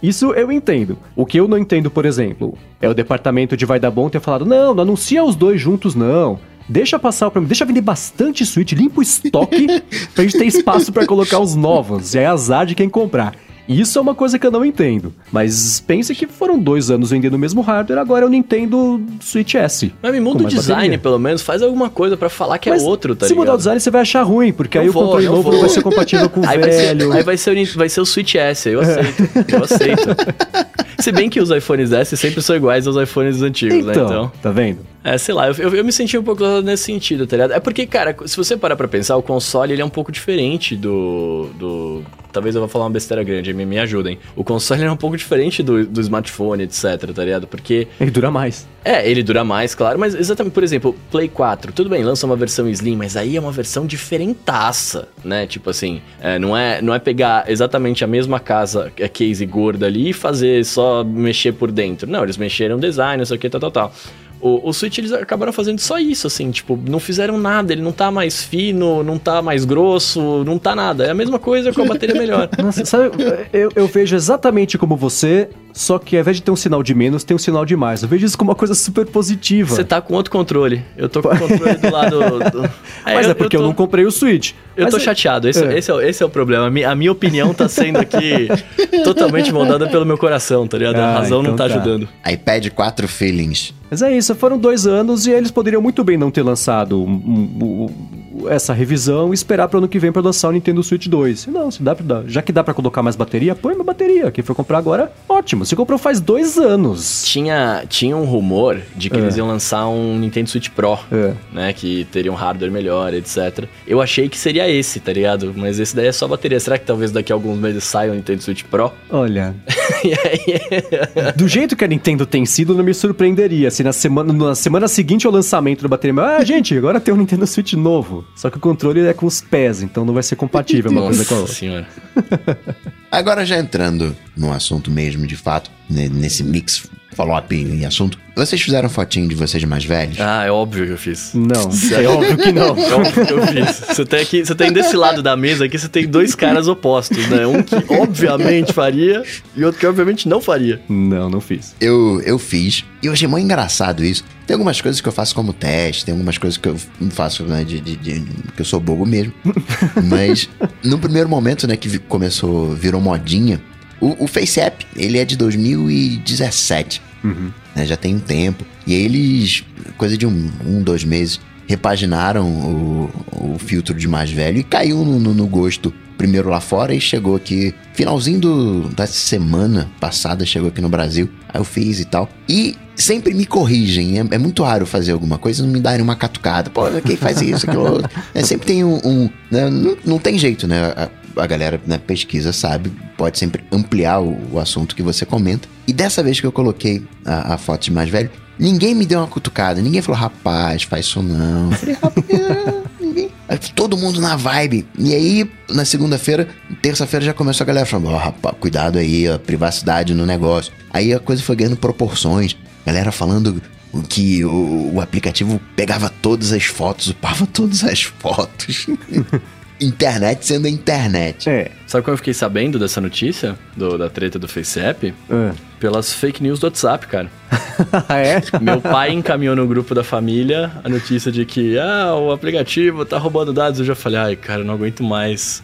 Isso eu entendo. O que eu não entendo, por exemplo, é o departamento de vai dar bom ter falado, não, não anuncia os dois juntos, não. Deixa passar para mim, deixa vender bastante Switch, limpa o estoque pra gente ter espaço para colocar os novos. E é azar de quem comprar. Isso é uma coisa que eu não entendo. Mas pense que foram dois anos vendendo o mesmo hardware, agora é o Nintendo Switch S. Mas me muda o design, bateria. pelo menos. Faz alguma coisa para falar que é Mas é outro, tá se ligado? mudar o design, você vai achar ruim, porque aí vou, o controle novo não vai ser compatível com o aí velho. Vai ser, aí vai ser, o, vai ser o Switch S, eu aceito. eu aceito. Se bem que os iPhones S sempre são iguais aos iPhones antigos, então, né? Então, tá vendo? É, sei lá, eu, eu, eu me senti um pouco nesse sentido, tá ligado? É porque, cara, se você parar pra pensar, o console ele é um pouco diferente do. do talvez eu vou falar uma besteira grande, me, me ajudem. O console é um pouco diferente do, do smartphone, etc, tá ligado? Porque. Ele dura mais. É, ele dura mais, claro, mas exatamente, por exemplo, Play 4, tudo bem, lança uma versão Slim, mas aí é uma versão diferentaça, né? Tipo assim, é, não, é, não é pegar exatamente a mesma casa, a case gorda ali e fazer só mexer por dentro. Não, eles mexeram design, não sei o que, tal, tal, tal. O, o Switch eles acabaram fazendo só isso, assim, tipo, não fizeram nada, ele não tá mais fino, não tá mais grosso, não tá nada. É a mesma coisa com a bateria melhor. Nossa, sabe, eu, eu vejo exatamente como você, só que ao invés de ter um sinal de menos, tem um sinal de mais. Eu vejo isso como uma coisa super positiva. Você tá com outro controle. Eu tô com o controle do lado. Do... É, Mas eu, é porque eu, tô... eu, não comprei o Switch. Eu Mas tô é... chateado, esse é. Esse, é, esse é o problema. A minha, opinião tá sendo aqui totalmente moldada pelo meu coração, tá ligado? Ah, a razão então não tá, tá ajudando. iPad 4 Feelings. Mas é isso, foram dois anos e eles poderiam muito bem não ter lançado um, um, um, essa revisão e esperar para o ano que vem para lançar o Nintendo Switch 2. Não, se dá pra, já que dá para colocar mais bateria, põe uma bateria. Quem for comprar agora, ótimo. Se comprou faz dois anos. Tinha, tinha um rumor de que é. eles iam lançar um Nintendo Switch Pro, é. né? Que teria um hardware melhor, etc. Eu achei que seria esse, tá ligado? Mas esse daí é só bateria. Será que talvez daqui a alguns meses saia o Nintendo Switch Pro? Olha. Do jeito que a Nintendo tem sido, não me surpreenderia se na semana, na semana seguinte ao lançamento do bateria, ah, gente, agora tem um Nintendo Switch novo. Só que o controle é com os pés, então não vai ser compatível uma coisa com a outra. Senhora. agora já entrando no assunto mesmo, de fato, nesse mix follow-up em assunto. Vocês fizeram fotinho de vocês mais velhos? Ah, é óbvio que eu fiz. Não, é óbvio que não. É óbvio que eu fiz. Você tem, aqui, você tem desse lado da mesa aqui, você tem dois caras opostos, né? Um que obviamente faria e outro que obviamente não faria. Não, não fiz. Eu, eu fiz. E eu achei muito engraçado isso. Tem algumas coisas que eu faço como teste, tem algumas coisas que eu faço, né, de, de, de que eu sou bobo mesmo. Mas no primeiro momento, né, que começou, virou modinha, o, o FaceApp, ele é de 2017. Uhum. Né, já tem um tempo. E eles, coisa de um, um dois meses, repaginaram o, o filtro de mais velho e caiu no, no, no, gosto. Primeiro lá fora e chegou aqui. Finalzinho do, da semana passada chegou aqui no Brasil. Aí eu fiz e tal. E sempre me corrigem. É, é muito raro fazer alguma coisa e não me darem uma catucada. Pô, quem faz isso, aquilo outro. É, sempre tem um. um né, não, não, tem jeito, né? a galera na pesquisa sabe, pode sempre ampliar o, o, assunto que você comenta. E dessa vez que eu coloquei a, a, foto de mais velho, ninguém me deu uma cutucada, ninguém falou, rapaz, faz isso não. Eu falei, rapaz, ninguém. Todo mundo na vibe. E aí, na segunda-feira, terça-feira já começou a galera falando, oh, rapaz, cuidado aí, a privacidade no negócio. Aí a coisa foi ganhando proporções. Galera falando que o, o aplicativo pegava todas as fotos, upava todas as fotos. internet sendo a internet. É. Sabe como eu fiquei sabendo dessa notícia? Do, da treta do FaceApp? É. Pelas fake news do WhatsApp, cara. é? Meu pai encaminhou no grupo da família a notícia de que ah, o aplicativo tá roubando dados. Eu já falei, ai, cara, eu não aguento mais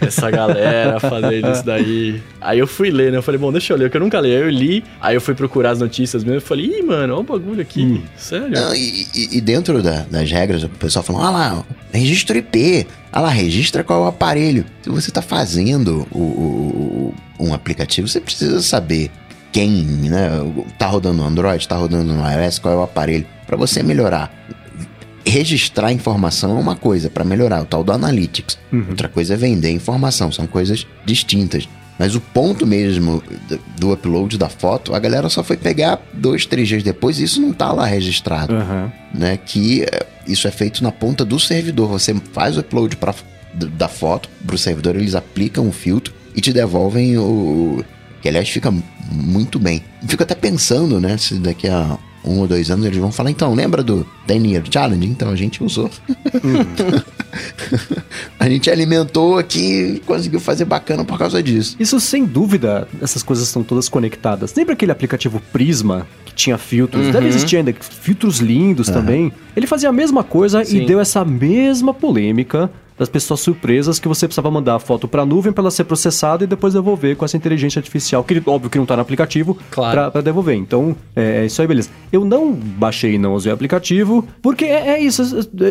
essa galera fazendo isso daí. Aí eu fui ler, né? Eu falei, bom, deixa eu ler, que eu nunca li. Aí eu li, aí eu fui procurar as notícias mesmo. Eu falei, ih, mano, olha o bagulho aqui. Hum. Sério? Não, e, e, dentro da, das regras, o pessoal falou, ah lá, registro IP. Ah lá, registra qual é o aparelho. Se você tá fazendo o, o, o um aplicativo, você precisa saber quem, né? Tá rodando no Android, tá rodando no iOS, qual é o aparelho, para você melhorar. Registrar informação é uma coisa para melhorar, o tal do Analytics. Uhum. Outra coisa é vender informação, são coisas distintas. Mas o ponto mesmo do upload da foto, a galera só foi pegar dois, três dias depois e isso não tá lá registrado. Uhum. Né? Que eh, isso é feito na ponta do servidor. Você faz o upload pra, da foto pro servidor, eles aplicam o filtro e te devolvem o, que aliás fica muito bem. Fico até pensando, né, se daqui a um ou dois anos eles vão falar, então, lembra do 10 Year Challenge? Então a gente usou. Hum. a gente alimentou aqui e conseguiu fazer bacana por causa disso. Isso sem dúvida, essas coisas estão todas conectadas. Lembra aquele aplicativo Prisma que tinha filtros? Uhum. Deve existir ainda, filtros lindos uhum. também. Ele fazia a mesma coisa Sim. e deu essa mesma polêmica das pessoas surpresas que você precisava mandar a foto pra nuvem pra ela ser processada e depois devolver com essa inteligência artificial, que óbvio que não tá no aplicativo, Claro. pra, pra devolver. Então, é, é isso aí, beleza. Eu não baixei e não usei o aplicativo, porque é, é isso,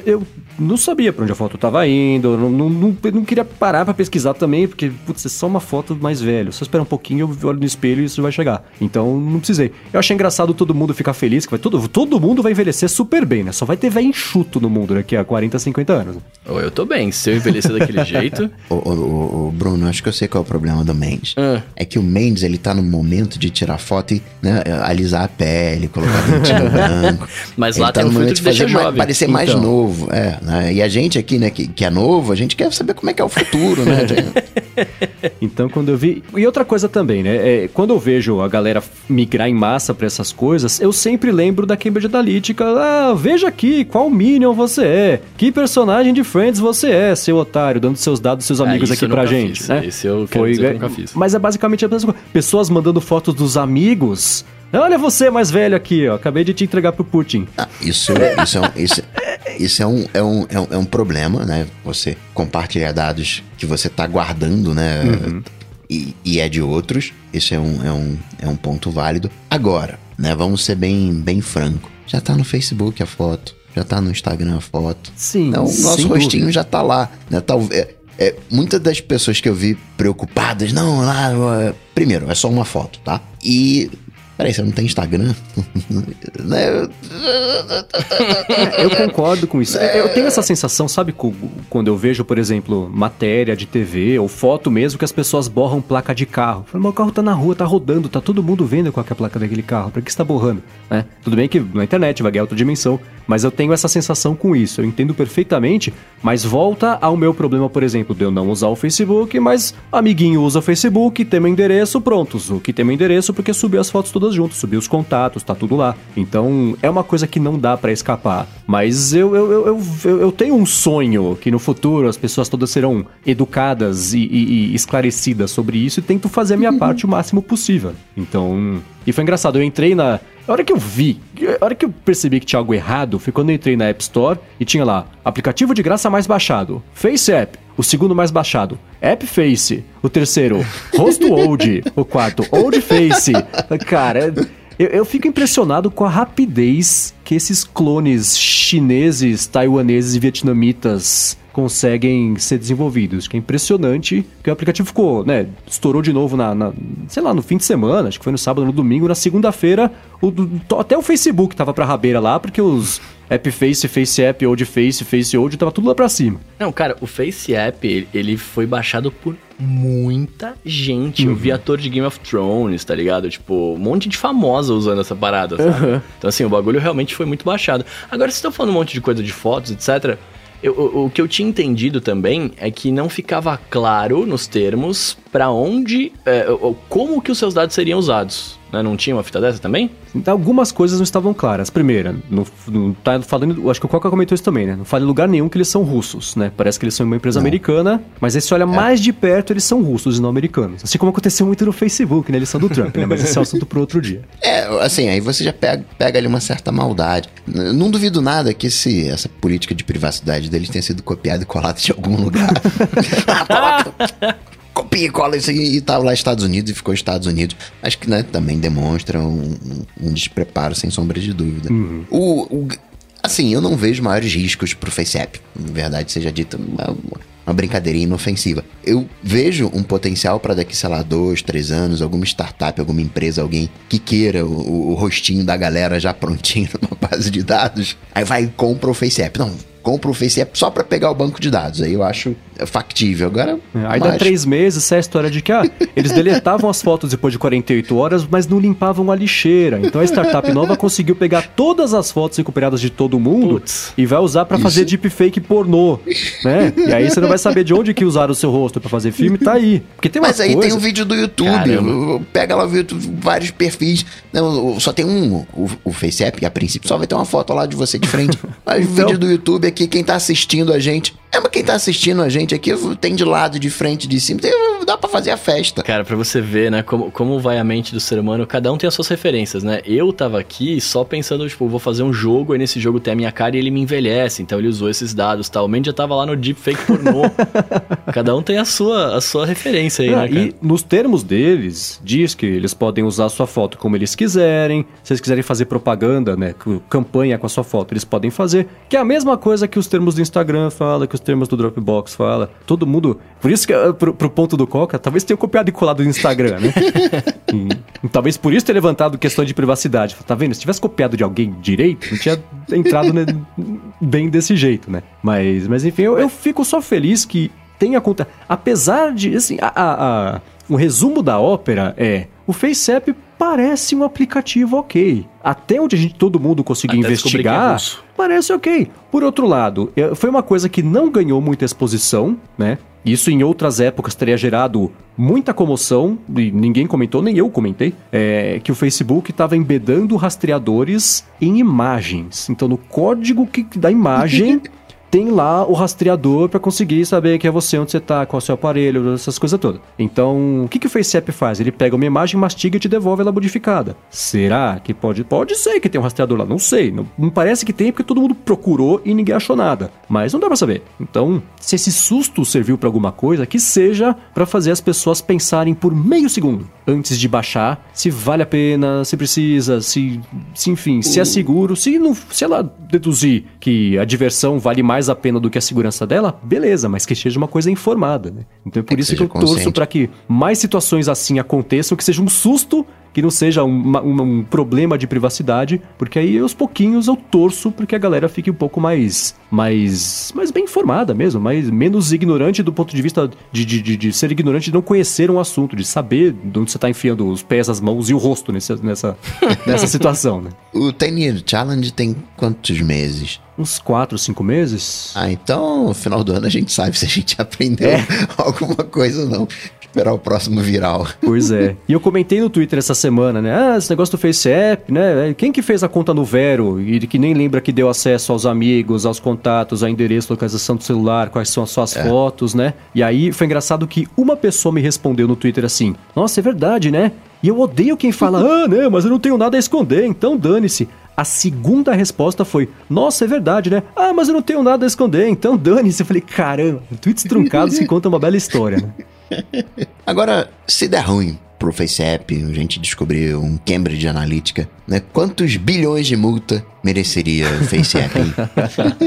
eu não sabia pra onde a foto tava indo, eu não, não, não, não queria parar pra pesquisar também, porque, putz, é só uma foto mais velho. Só espera um pouquinho, eu olho no espelho e isso vai chegar. Então, não precisei. Eu achei engraçado todo mundo ficar feliz, que vai todo, todo mundo vai envelhecer super bem, né? Só vai ter velho enxuto no mundo daqui a 40, 50 anos. Eu tô bem, se eu envelhecer daquele jeito. Ô, ô, ô, Bruno, acho que eu sei qual é o problema do Mendes. Ah. É que o Mendes, ele tá no momento de tirar foto e né, alisar a pele, colocar dentinho branco. Mas Ele lá tá tem um no momento filtro de fazer mais- parecer mais Então. novo. É, né? E a gente aqui, né, que, que é novo, a gente quer saber como é que é o futuro, né? Então, quando eu vi. E outra coisa também, né? É, quando eu vejo a galera migrar em massa pra essas coisas, eu sempre lembro da Cambridge Analytica. Ah, veja aqui qual Minion você é. Que personagem de Friends você é, seu otário, dando seus dados, seus Ah, amigos isso aqui pra gente, fiz. né? Esse eu que eu nunca fiz. Mas é basicamente a mesma coisa. Pessoas mandando fotos dos amigos. Olha você mais velho aqui, ó. Acabei de te entregar pro Putin. Ah, isso, isso, é um, isso, isso é, um, é, um, é, um, é um problema, né? Você compartilhar dados que você tá guardando, né? E, e é de outros. Isso é um, é, um, é um ponto válido. Agora, né? Vamos ser bem, bem franco. Já tá no Facebook a foto. Já tá no Instagram a foto. Sim, Então, o nosso rostinho dúvida. já tá lá, né? Talvez. É, muitas das pessoas que eu vi preocupadas, não, lá. é, Primeiro, é só uma foto, tá? E. Peraí, você não tem Instagram? né? Eu concordo com isso. Eu tenho essa sensação, sabe, quando eu vejo, por exemplo, matéria de TV ou foto mesmo que as pessoas borram placa de carro. Fala, meu carro tá na rua, tá rodando, tá todo mundo vendo qual é a placa daquele carro. Pra que você tá borrando? Né? Tudo bem que na internet vai ganhar outra dimensão, mas eu tenho essa sensação com isso. Eu entendo perfeitamente, mas volta ao meu problema, por exemplo, de eu não usar o Facebook, mas amiguinho usa o Facebook, tem meu endereço, pronto. O que tem meu endereço porque subiu as fotos todas juntas, subiu os contatos, tá tudo lá. Então é uma coisa que não dá pra escapar. Mas eu, eu, eu, eu, eu tenho um sonho que no futuro as pessoas todas serão educadas e, e- e esclarecidas sobre isso e tento fazer a minha parte o máximo possível. Então. E foi engraçado, eu entrei na. A hora que eu vi, a hora que eu percebi que tinha algo errado, foi quando eu entrei na App Store e tinha lá, aplicativo de graça mais baixado, Face App, o segundo mais baixado, App Face, o terceiro, Rosto Old, o quarto, Old Face. Cara, eu, eu fico impressionado com a rapidez que esses clones chineses, taiwaneses e vietnamitas conseguem ser desenvolvidos, que é impressionante, que o aplicativo ficou, né, estourou de novo na, na- sei lá, no fim de semana, acho que foi no sábado, no domingo, na segunda-feira, até o Facebook tava pra rabeira lá, porque os App Face, Face App, Old Face, Face Old, tava tudo lá pra cima. Não, cara, o Face App, ele- foi baixado por muita gente. Eu vi ator de Game of Thrones, tá ligado? Tipo, um monte de famosa usando essa parada, sabe? Uhum. Então, assim, o bagulho realmente foi muito baixado. Agora, vocês estão falando um monte de coisa de fotos, etc. Eu- o, o que eu tinha entendido também é que não ficava claro nos termos pra onde, é, como que os seus dados seriam usados. Né? Não tinha uma fita dessa também? Então, algumas coisas não estavam claras. Primeira, não, não tá falando. Acho que o Coca comentou isso também, né? Não fala em lugar nenhum que eles são russos, né? Parece que eles são uma empresa americana, mas aí se olha mais de perto, eles são russos e não americanos. Assim como aconteceu muito no Facebook, né? Eles são do Trump, né? Mas esse é um assunto pro outro dia. É, assim, aí você já pega, pega ali uma certa maldade. Não duvido nada que esse, essa política de privacidade deles tenha sido copiada e colada de algum lugar. Ah, Copia e cola isso aí e tava lá Estados Unidos e ficou Estados Unidos. Acho que né, também demonstra um, um- despreparo, sem sombra de dúvida. O, o- assim, eu não vejo maiores riscos pro FaceApp. Na verdade, seja dita uma, uma brincadeirinha inofensiva. Eu vejo um potencial para daqui, sei lá, dois, três anos, alguma startup, alguma empresa, alguém que queira o, o- o rostinho da galera já prontinho numa base de dados. Aí vai e compra o FaceApp. Não, compra o FaceApp só para pegar o banco de dados. Aí eu acho factível. Agora. É, Aí dá três meses, sai a história de que ah, eles deletavam as fotos depois de 48 horas, mas não limpavam a lixeira. Então a startup nova conseguiu pegar todas as fotos recuperadas de todo mundo e vai usar pra fazer deepfake pornô, né? E aí você não vai saber de onde que usaram o seu rosto pra fazer filme, tá aí. Porque tem Mas aí tem o vídeo do YouTube. Caramba. Pega lá o YouTube, vários perfis. Não, só tem um. O, o FaceApp, a princípio só vai ter uma foto lá de você de frente. Mas o Então- vídeo do YouTube aqui, quem tá assistindo a gente. É, mas quem tá assistindo a gente aqui tem de lado, de frente, de cima. Tem, dá pra fazer a festa. Cara, pra você ver, né, como, como vai a mente do ser humano, cada um tem as suas referências, né? Eu tava aqui só pensando, tipo, vou fazer um jogo, e nesse jogo tem a minha cara e ele me envelhece, então ele usou esses dados tal. O Mendy já tava lá no deepfake pornô. cada um tem a sua, a sua referência aí, Ah, né, cara? e nos termos deles, diz que eles podem usar a sua foto como eles quiserem. Se eles quiserem fazer propaganda, né, campanha com a sua foto, eles podem fazer. Que é a mesma coisa que os termos do Instagram fala, que os termos do Dropbox fala. Todo mundo. Por isso que eh, pro, pro ponto do Coca, talvez tenha copiado e colado do Instagram, né? talvez por isso ter levantado questão de privacidade. Tá vendo? Se tivesse copiado de alguém direito, não tinha entrado né, bem desse jeito, né? Mas, mas enfim, eu, eu fico só feliz que tenha conta. Apesar de, assim, a, a- a- o resumo da ópera é: o FaceApp parece um aplicativo ok. Até onde a gente, todo mundo conseguiu Até é investigar, russo. parece ok. Por outro lado, eh, foi uma coisa que não ganhou muita exposição, né? Isso em outras épocas teria gerado muita comoção, e ninguém comentou, nem eu comentei, é, que o Facebook estava embedando rastreadores em imagens. Então, no código que, da imagem, tem lá o rastreador para conseguir saber que é você, onde você tá, qual é o seu aparelho, essas coisas todas. Então, o que, que o FaceApp faz? Ele pega uma imagem, mastiga e te devolve ela modificada. Será que pode? Pode ser que tenha um rastreador lá, não sei. Não, não parece que tem porque todo mundo procurou e ninguém achou nada. Mas não dá pra saber. Então, se esse susto serviu pra alguma coisa, que seja pra fazer as pessoas pensarem por meio segundo antes de baixar se vale a pena, se precisa, se, se enfim, se é seguro, se não, se ela deduzir que a diversão vale mais a pena do que a segurança dela, beleza, mas que seja uma coisa informada, né? Então é por que isso que seja eu torço consciente. pra que mais situações assim aconteçam, que seja um susto, que não seja uma- uma- um problema de privacidade, porque aí aos pouquinhos eu torço para que a galera fique um pouco mais, mais, mais bem informada mesmo, mais, menos ignorante do ponto de vista de, de, de, de ser ignorante, de não conhecer um assunto, de saber de onde você tá enfiando os pés, as mãos e o rosto nessa, nessa, nessa situação, né? O 10 Year Challenge tem quantos meses? Uns 4, 5 meses? Ah, então no final do ano a gente sabe se a gente aprendeu É. alguma coisa ou não. Esperar o próximo viral. Pois é. E eu comentei no Twitter essa semana, né? Ah, esse negócio do FaceApp, né? Quem que fez a conta no Vero e que nem lembra que deu acesso aos amigos, aos contatos, ao endereço, localização do celular, quais são as suas fotos, né? E aí foi engraçado que uma pessoa me respondeu no Twitter assim: Nossa, é verdade, né? E eu odeio quem fala, ah, né, mas eu não tenho nada a esconder, então dane-se. A segunda resposta foi: Nossa, é verdade, né? Ah, mas eu não tenho nada a esconder, então dane-se. Eu falei: Caramba, tweets truncados que contam uma bela história, né? Agora, se der ruim pro FaceApp, a gente descobriu um Cambridge Analytica, né? Quantos bilhões de multa mereceria o FaceApp?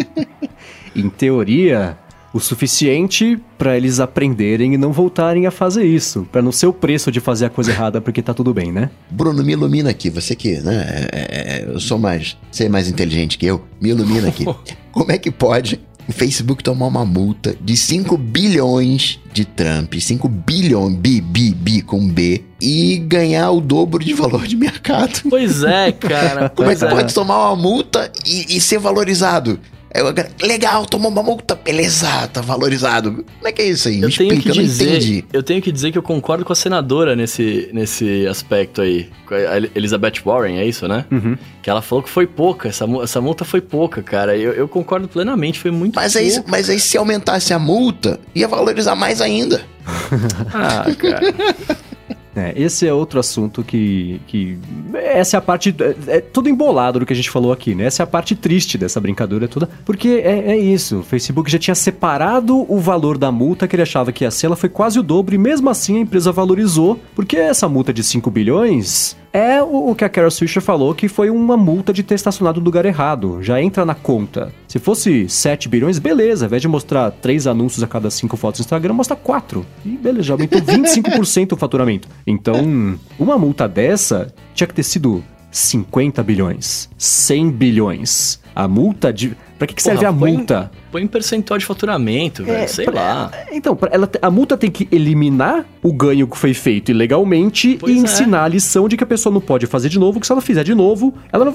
em teoria, o suficiente pra eles aprenderem e não voltarem a fazer isso, Pra não ser o preço de fazer a coisa errada porque tá tudo bem, né? Bruno, me ilumina aqui. Você que, né? é- é- é- eu sou mais. Você é mais inteligente que eu. Me ilumina aqui. Como é que pode o Facebook tomar uma multa de 5 bilhões de Trump? 5 bilhões, bi, bi, bi com B, e ganhar o dobro de valor de mercado? Pois é, cara. Como é que pode tomar uma multa e, e ser valorizado? É, eu- legal, tomou uma multa, beleza, tá valorizado. Como é que é isso aí? Me Eu tenho explica, que eu não dizer, entendi. eu tenho que dizer que eu concordo com a senadora nesse, nesse aspecto aí. Elizabeth Warren, é isso, né? Uhum. Que ela falou que foi pouca, essa, essa multa foi pouca, cara. Eu, eu concordo plenamente, foi muito Mas aí, pouco. mas aí, se aumentasse a multa, ia valorizar mais ainda. Ah, cara. É, esse é outro assunto que, que. Essa é a parte. É, é tudo embolado do que a gente falou aqui, né? Essa é a parte triste dessa brincadeira toda. Porque é, é isso. O Facebook já tinha separado o valor da multa que ele achava que ia ser. Ela foi quase o dobro. E mesmo assim a empresa valorizou. Porque essa multa de 5 bilhões. É o, o que a Carol Swisher falou que foi uma multa de ter estacionado no lugar errado. Já entra na conta. Se fosse 7 bilhões, beleza. Ao invés de mostrar 3 anúncios a cada 5 fotos no Instagram, mostra 4. E beleza, já aumentou 25% o faturamento. Então, uma multa dessa tinha que ter sido 50 bilhões, 100 bilhões. A multa de. Pra que, que serve Porra, a põe- multa? Põe em percentual de faturamento, velho. sei pra- lá. Então, ela, a multa tem que eliminar o ganho que foi feito ilegalmente Pois e é. ensinar a lição de que a pessoa não pode fazer de novo, que se ela fizer de novo, ela não.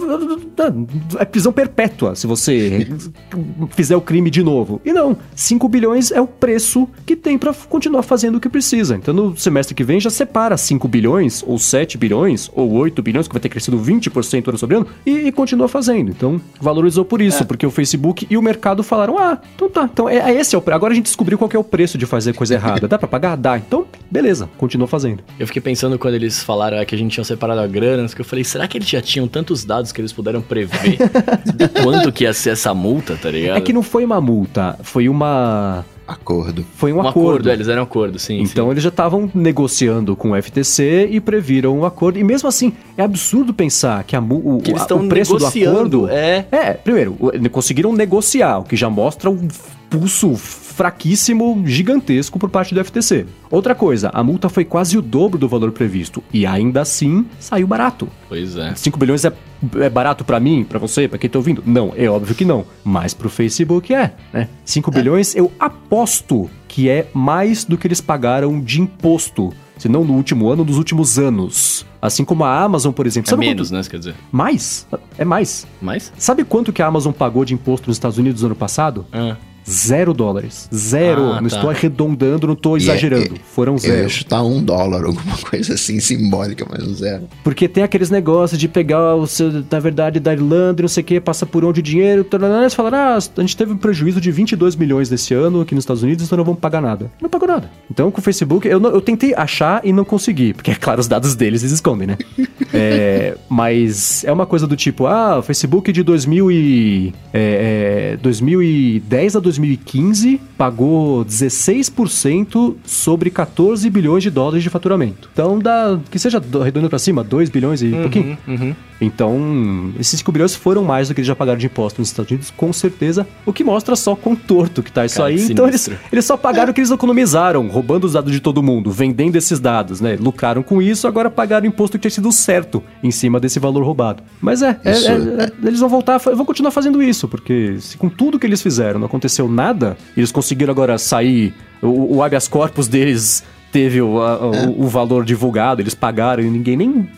É prisão perpétua se você fizer o crime de novo. E não, 5 bilhões é o preço que tem pra continuar fazendo o que precisa. Então no semestre que vem já separa 5 bilhões, ou 7 bilhões, ou 8 bilhões, que vai ter crescido 20% ano sobre ano, e, e continua fazendo. Então valorizou por isso, porque o Facebook e o mercado falaram: ah, então tá, então é, é esse é o Agora a gente descobriu qual que é o preço de fazer coisa errada. Dá pra pagar? Dá. Então, beleza, continua fazendo. Eu fiquei pensando quando eles falaram é, que a gente tinha separado a grana, que eu falei, será que eles já tinham tantos dados que eles puderam prever de quanto que ia ser essa multa, tá ligado? É que não foi uma multa, foi uma. Acordo. Foi um, um acordo. acordo, é, eles eram acordo, sim. Então eles já estavam negociando com o FTC e previram um acordo. E mesmo assim, é absurdo pensar que, a, o, Que eles a- estão o preço do acordo. é. É, primeiro, o- conseguiram negociar, o que já mostra um pulso fraquíssimo, gigantesco por parte do FTC. Outra coisa, a multa foi quase o dobro do valor previsto. E ainda assim, saiu barato. Pois é. 5 bilhões é, é barato pra mim, pra você, pra quem tá ouvindo? Não, é óbvio que não. Mas pro Facebook é, né? 5 bilhões eu aposto que é mais do que eles pagaram de imposto. Se não no último ano, nos últimos anos. Assim como a Amazon, por exemplo. É Sabe menos, quanto... né? Quer dizer. Mais. É mais. Mais? Sabe quanto que a Amazon pagou de imposto nos Estados Unidos no ano passado? Ah. Zero dólares. Zero. Ah, não tá. estou arredondando, não estou é- exagerando. Foram Eu zero. ia chutar um dólar, alguma coisa assim, simbólica, mas um zero. Porque tem aqueles negócios de pegar o seu, na verdade, da Irlanda e não sei o que, passa por onde o dinheiro. Eles falaram, ah, a gente teve um prejuízo de 22 milhões nesse ano aqui nos Estados Unidos, então não vamos pagar nada. Não pagou nada. Então com o Facebook, eu, não- eu tentei achar e não consegui, porque é claro, os dados deles eles escondem, né? É, mas é uma coisa do tipo, ah, o Facebook de 2000 e, é, é, 2010 a 2015 pagou 16% sobre 14 bilhões de dólares de faturamento. Então dá, que seja do- arredondando pra cima, 2 bilhões e pouquinho. Uhum. Então, esses 5 bilhões foram mais do que eles já pagaram de imposto nos Estados Unidos, com certeza. O que mostra só quão torto que tá isso Cara, aí. Então, eles, eles só pagaram o que eles economizaram, roubando os dados de todo mundo, vendendo esses dados, né? Lucraram com isso, agora pagaram o imposto que tinha sido certo em cima desse valor roubado. Mas é, é- Isso- é- é- eles vão voltar, vão continuar fazendo isso, porque se com tudo que eles fizeram não aconteceu nada, eles conseguiram agora sair, o, o habeas corpus deles teve o, a- o- o valor divulgado, eles pagaram e ninguém nem.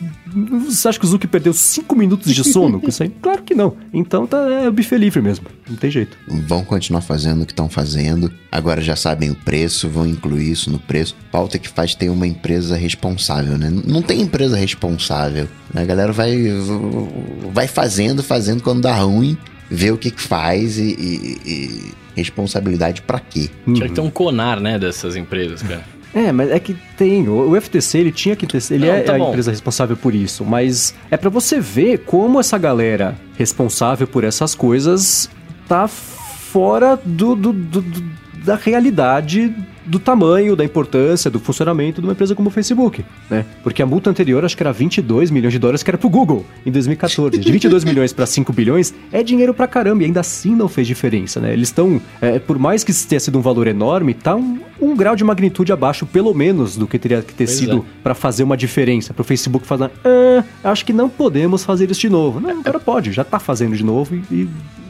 Você acha que o Zuki perdeu 5 minutos de sono com isso aí? Claro que não. Então tá, é bife livre mesmo. Não tem jeito. Vão continuar fazendo o que estão fazendo. Agora já sabem o preço, vão incluir isso no preço. Falta que faz ter uma empresa responsável, né? Não tem empresa responsável. A galera vai, vai fazendo, fazendo quando dá ruim, vê o que, que faz e, e- e responsabilidade pra quê? Tinha que ter um conar, né, dessas empresas, cara. É, mas é que tem. O FTC, ele tinha que ter. Ele Não, é tá a bom. empresa responsável por isso. Mas é pra você ver como essa galera responsável por essas coisas tá fora do, do- do- do- da realidade do tamanho, da importância, do funcionamento de uma empresa como o Facebook, né? Porque a multa anterior, acho que era 22 milhões de dólares, que era pro Google, em 2014. De 22 milhões para 5 bilhões, é dinheiro pra caramba, e ainda assim não fez diferença, né? Eles estão, é, por mais que tenha sido um valor enorme, tá um, um grau de magnitude abaixo, pelo menos, do que teria que ter Pois sido é. pra fazer uma diferença. Pro Facebook falar, ah, acho que não podemos fazer isso de novo. Não, agora pode, já tá fazendo de novo e... e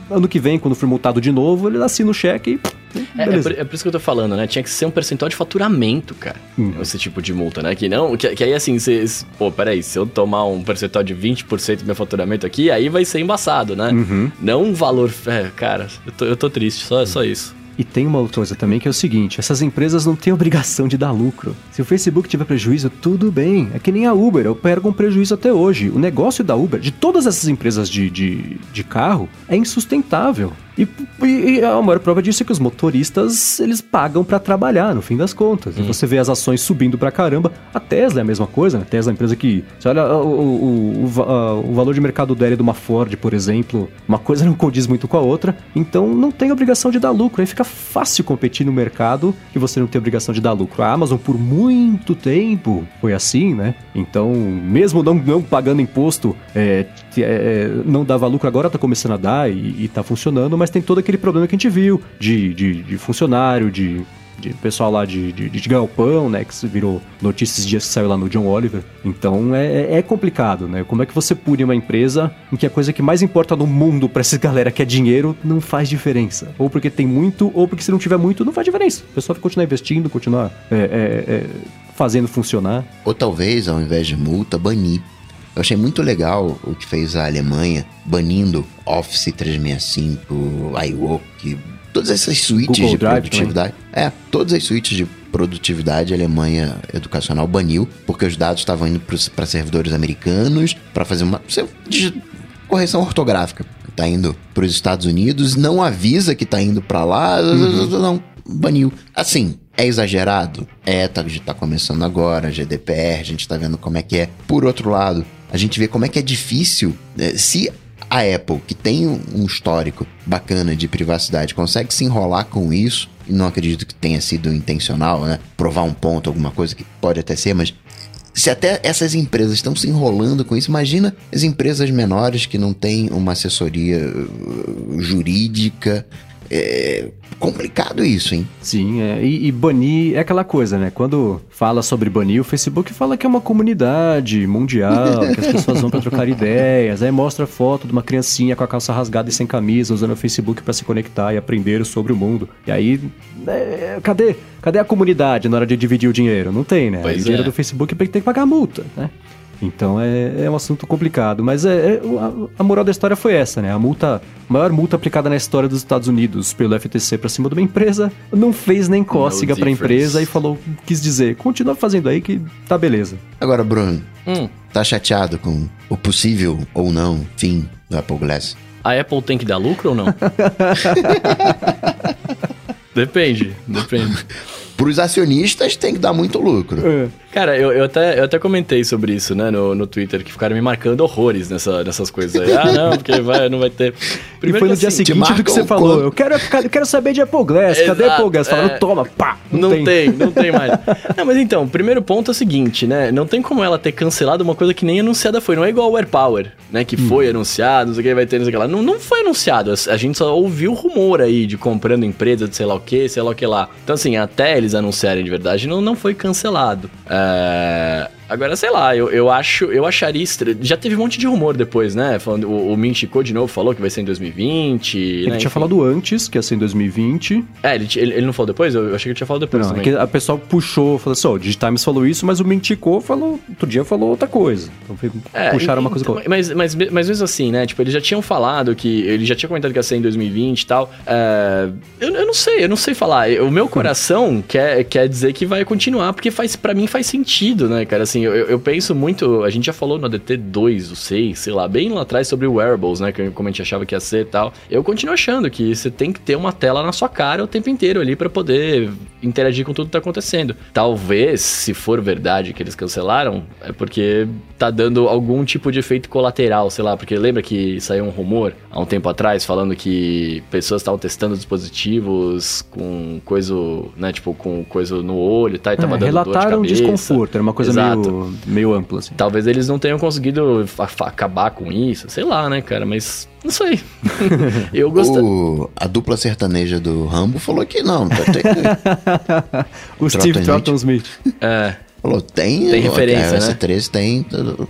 Ano que vem, quando for multado de novo, ele assina o cheque e. É, é, por, é por isso que eu tô falando, né? Tinha que ser um percentual de faturamento, cara. Hum. Esse tipo de multa, né? Que não. Que, que aí assim, você. Pô, peraí, se eu tomar um percentual de 20% do meu faturamento aqui, aí vai ser embaçado, né? Uhum. Não um valor. É, cara, eu tô, eu tô triste, só, só isso. E tem uma outra coisa também que é o seguinte: essas empresas não têm obrigação de dar lucro. Se o Facebook tiver prejuízo, tudo bem. É que nem a Uber, eu pego um prejuízo até hoje. O negócio da Uber, de todas essas empresas de, de, de carro, é insustentável. E, e- a maior prova disso é que os motoristas eles pagam pra trabalhar, no fim das contas. E você vê as ações subindo pra caramba. A Tesla é a mesma coisa, né? A Tesla é uma empresa que. Você olha o, o, o, o valor de mercado dela de uma Ford, por exemplo, uma coisa não condiz muito com a outra. Então não tem obrigação de dar lucro. Aí fica fácil competir no mercado e você não tem obrigação de dar lucro. A Amazon, por muito tempo, foi assim, né? Então, mesmo não, não pagando imposto, é, te- é, não dava lucro, agora tá começando a dar e, e tá funcionando, mas tem todo aquele problema que a gente viu de, de, de funcionário, de, de pessoal lá de, de, de galpão, né? Que virou notícias esses dias que saiu lá no John Oliver. Então é, é complicado, né? Como é que você pune uma empresa em que a coisa que mais importa no mundo pra essa galera que é dinheiro não faz diferença? Ou porque tem muito, ou porque se não tiver muito, não faz diferença. O pessoal vai continuar investindo, continuar é, é, é, fazendo funcionar. Ou talvez, ao invés de multa, banir. Eu achei muito legal o que fez a Alemanha banindo Office 365, iWork, todas essas suítes Google de Drive produtividade. É, todas as suítes de produtividade a Alemanha educacional baniu, porque os dados estavam indo para servidores americanos para fazer uma correção ortográfica. Tá indo para os Estados Unidos, não avisa que tá indo para lá, uhum. não, baniu. Assim, é exagerado? É, tá, a gente tá começando agora, GDPR, a gente tá vendo como é que é. Por outro lado, a gente vê como é que é difícil. Né, se a Apple, que tem um histórico bacana de privacidade, consegue se enrolar com isso, e não acredito que tenha sido intencional, né? Provar um ponto, alguma coisa que pode até ser, mas se até essas empresas estão se enrolando com isso, imagina as empresas menores que não têm uma assessoria uh, jurídica, é complicado isso, hein? Sim, é. E, e, banir é aquela coisa, né? Quando fala sobre banir, o Facebook fala que é uma comunidade mundial, que as pessoas vão para trocar ideias, aí mostra foto de uma criancinha com a calça rasgada e sem camisa, usando o Facebook para se conectar e aprender sobre o mundo. E aí, é, cadê? Cadê a comunidade na hora de dividir o dinheiro? Não tem, né? Pois o dinheiro é. do Facebook tem que pagar multa, né? Então é, é um assunto complicado. Mas é, é a, a, moral da história foi essa, né? A multa, a maior multa aplicada na história dos Estados Unidos pelo FTC para cima de uma empresa não fez nem cócega no pra empresa e falou, quis dizer, continua fazendo aí que tá beleza. Agora, Bruno, hum. tá chateado com o possível ou não fim do Apple Glass? A Apple tem que dar lucro ou não? depende, depende. Para os acionistas tem que dar muito lucro. É. Cara, eu, eu, até, eu até comentei sobre isso, né, no, no Twitter, que ficaram me marcando horrores nessa, nessas coisas aí. Ah, não, porque vai, não vai ter. Primeiro e foi no dia assim, seguinte do que você falou. Eu quero, eu quero saber de Apple Glass. Exato, Cadê Apple Glass? Falaram, é... toma, pá. Não, não tem. tem. não tem mais. não, mas então, o primeiro ponto é o seguinte, né? Não tem como ela ter cancelado uma coisa que nem anunciada foi. Não é igual o AirPower, né? Que hum. foi anunciado, não sei o que vai ter, não sei o que lá. Não, não foi anunciado. A gente só ouviu rumor aí de comprando empresa de sei lá o que, sei lá o que lá. Então, assim, até eles anunciarem de verdade, não, não foi cancelado. É... Agora, sei lá, eu, eu acho, eu acharia estranho. Já teve um monte de rumor depois, né? Falando, o, o de novo falou que vai ser em 2020. Ele né? tinha Enfim. falado antes que ia ser em 2020. É, ele, ele, ele, não falou depois? Eu achei que ele tinha falado depois. Não, é que a pessoa puxou, falou assim: ó, oh, Digitimes falou isso, mas o Minchico falou, outro dia falou outra coisa. Então é, puxaram uma coisa com outra. Mas, mas, mas mesmo assim, né? Tipo, eles já tinham falado que. Ele já tinha comentado que ia ser em 2020 e tal. É, eu, eu não sei, eu não sei falar. O meu coração quer, quer dizer que vai continuar, porque faz para mim faz sentido, né, cara? Assim, eu, eu penso muito. A gente já falou no ADT 2, o 6, sei lá, bem lá atrás sobre wearables, né? Como a gente achava que ia ser e tal. Eu continuo achando que você tem que ter uma tela na sua cara o tempo inteiro ali para poder interagir com tudo que tá acontecendo. Talvez, se for verdade que eles cancelaram, é porque tá dando algum tipo de efeito colateral, sei lá, porque lembra que saiu um rumor há um tempo atrás falando que pessoas estavam testando dispositivos com coisa, né, tipo, com coisa no olho e tal, e tava é, dando relataram dor de cabeça. desconforto, era uma coisa meio, meio ampla, assim. Talvez eles não tenham conseguido acabar com isso, sei lá, né, cara, mas não sei. Eu gostei. O, a dupla sertaneja do Rambo falou que não. Tá, que... o Steve Trotton Smith. É. Falou, tem, tem referência, né? 13 tem,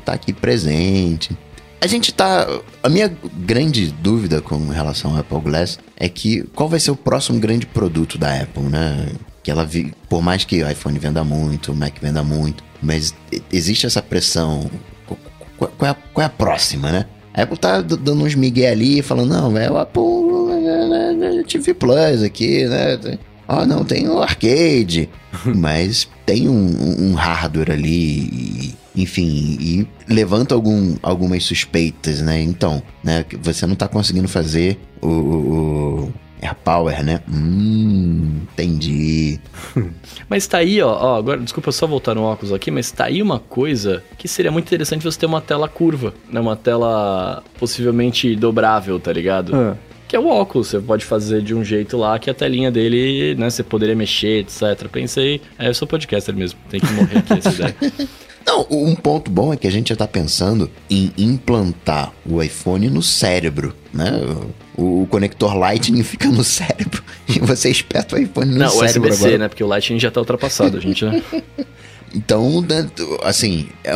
tá aqui presente. A gente tá. A minha grande dúvida com relação ao Apple Glass é que qual vai ser o próximo grande produto da Apple, né? Que ela vi, por mais que o iPhone venda muito, o Mac venda muito, mas existe essa pressão. Qual é a, qual é a próxima, né? A Apple tá dando uns migué ali, falando, não, é o Apple TV Plus aqui, né? Ah, não, tem o arcade, mas tem um, um hardware ali, enfim, e levanta algum, algumas suspeitas, né? Então, né, você não tá conseguindo fazer o, o, AirPower, né? Hum, entendi. mas tá aí, ó, ó, agora, desculpa só voltar no óculos aqui, mas tá aí uma coisa que seria muito interessante você ter uma tela curva, né? Uma tela possivelmente dobrável, tá ligado? É que é o óculos. Você pode fazer de um jeito lá que a telinha dele, né, você poderia mexer, etc. Pensei, é, eu sou podcaster mesmo, tem que morrer aqui essa ideia. Não, um ponto bom é que a gente já tá pensando em implantar o iPhone no cérebro, né? O, o conector Lightning fica no cérebro e você espeta o iPhone no Não, cérebro Não, USB-C, né? Porque o Lightning já tá ultrapassado, a gente, né? Então, né, assim, é,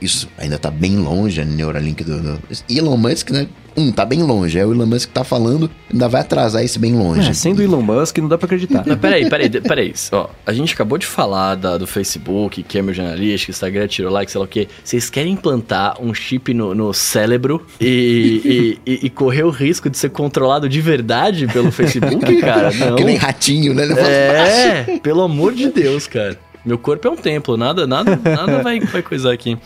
isso ainda tá bem longe, a Neuralink do, do, Elon Musk, né? Um, tá bem longe. É o Elon Musk que tá falando, ainda vai atrasar esse bem longe. É, sendo Elon Musk, não dá pra acreditar. Não, peraí, peraí, peraí. Ó, a gente acabou de falar da, do Facebook, Cambridge Analytica, Instagram tirou like, sei lá o quê. Vocês querem implantar um chip no, no cérebro e, e, e, e correr o risco de ser controlado de verdade pelo Facebook, cara? Não. Que nem ratinho, né? É, pelo amor de Deus, cara. Meu corpo é um templo, nada, nada, nada vai, vai coisar aqui.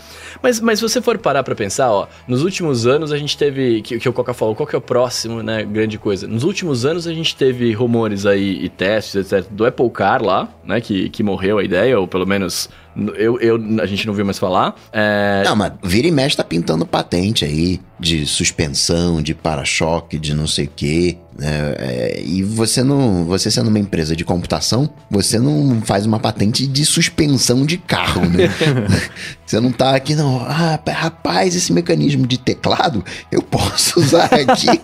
Mas, mas se você for parar pra pensar, ó, nos últimos anos a gente teve. Que, que o Coca falou, qual que é o próximo, né? Grande coisa. Nos últimos anos a gente teve rumores aí e testes, etc., do Apple Car lá, né? Que, que morreu a ideia, ou pelo menos eu, eu, a gente não viu mais falar. É... Não, mas vira e mexe tá pintando patente aí de suspensão, de para-choque, de não sei o quê. Né? É, e você não. Você sendo uma empresa de computação, você não faz uma patente de suspensão de carro, né? você não tá aqui, não. Ah, rapaz, esse mecanismo de teclado eu posso usar aqui.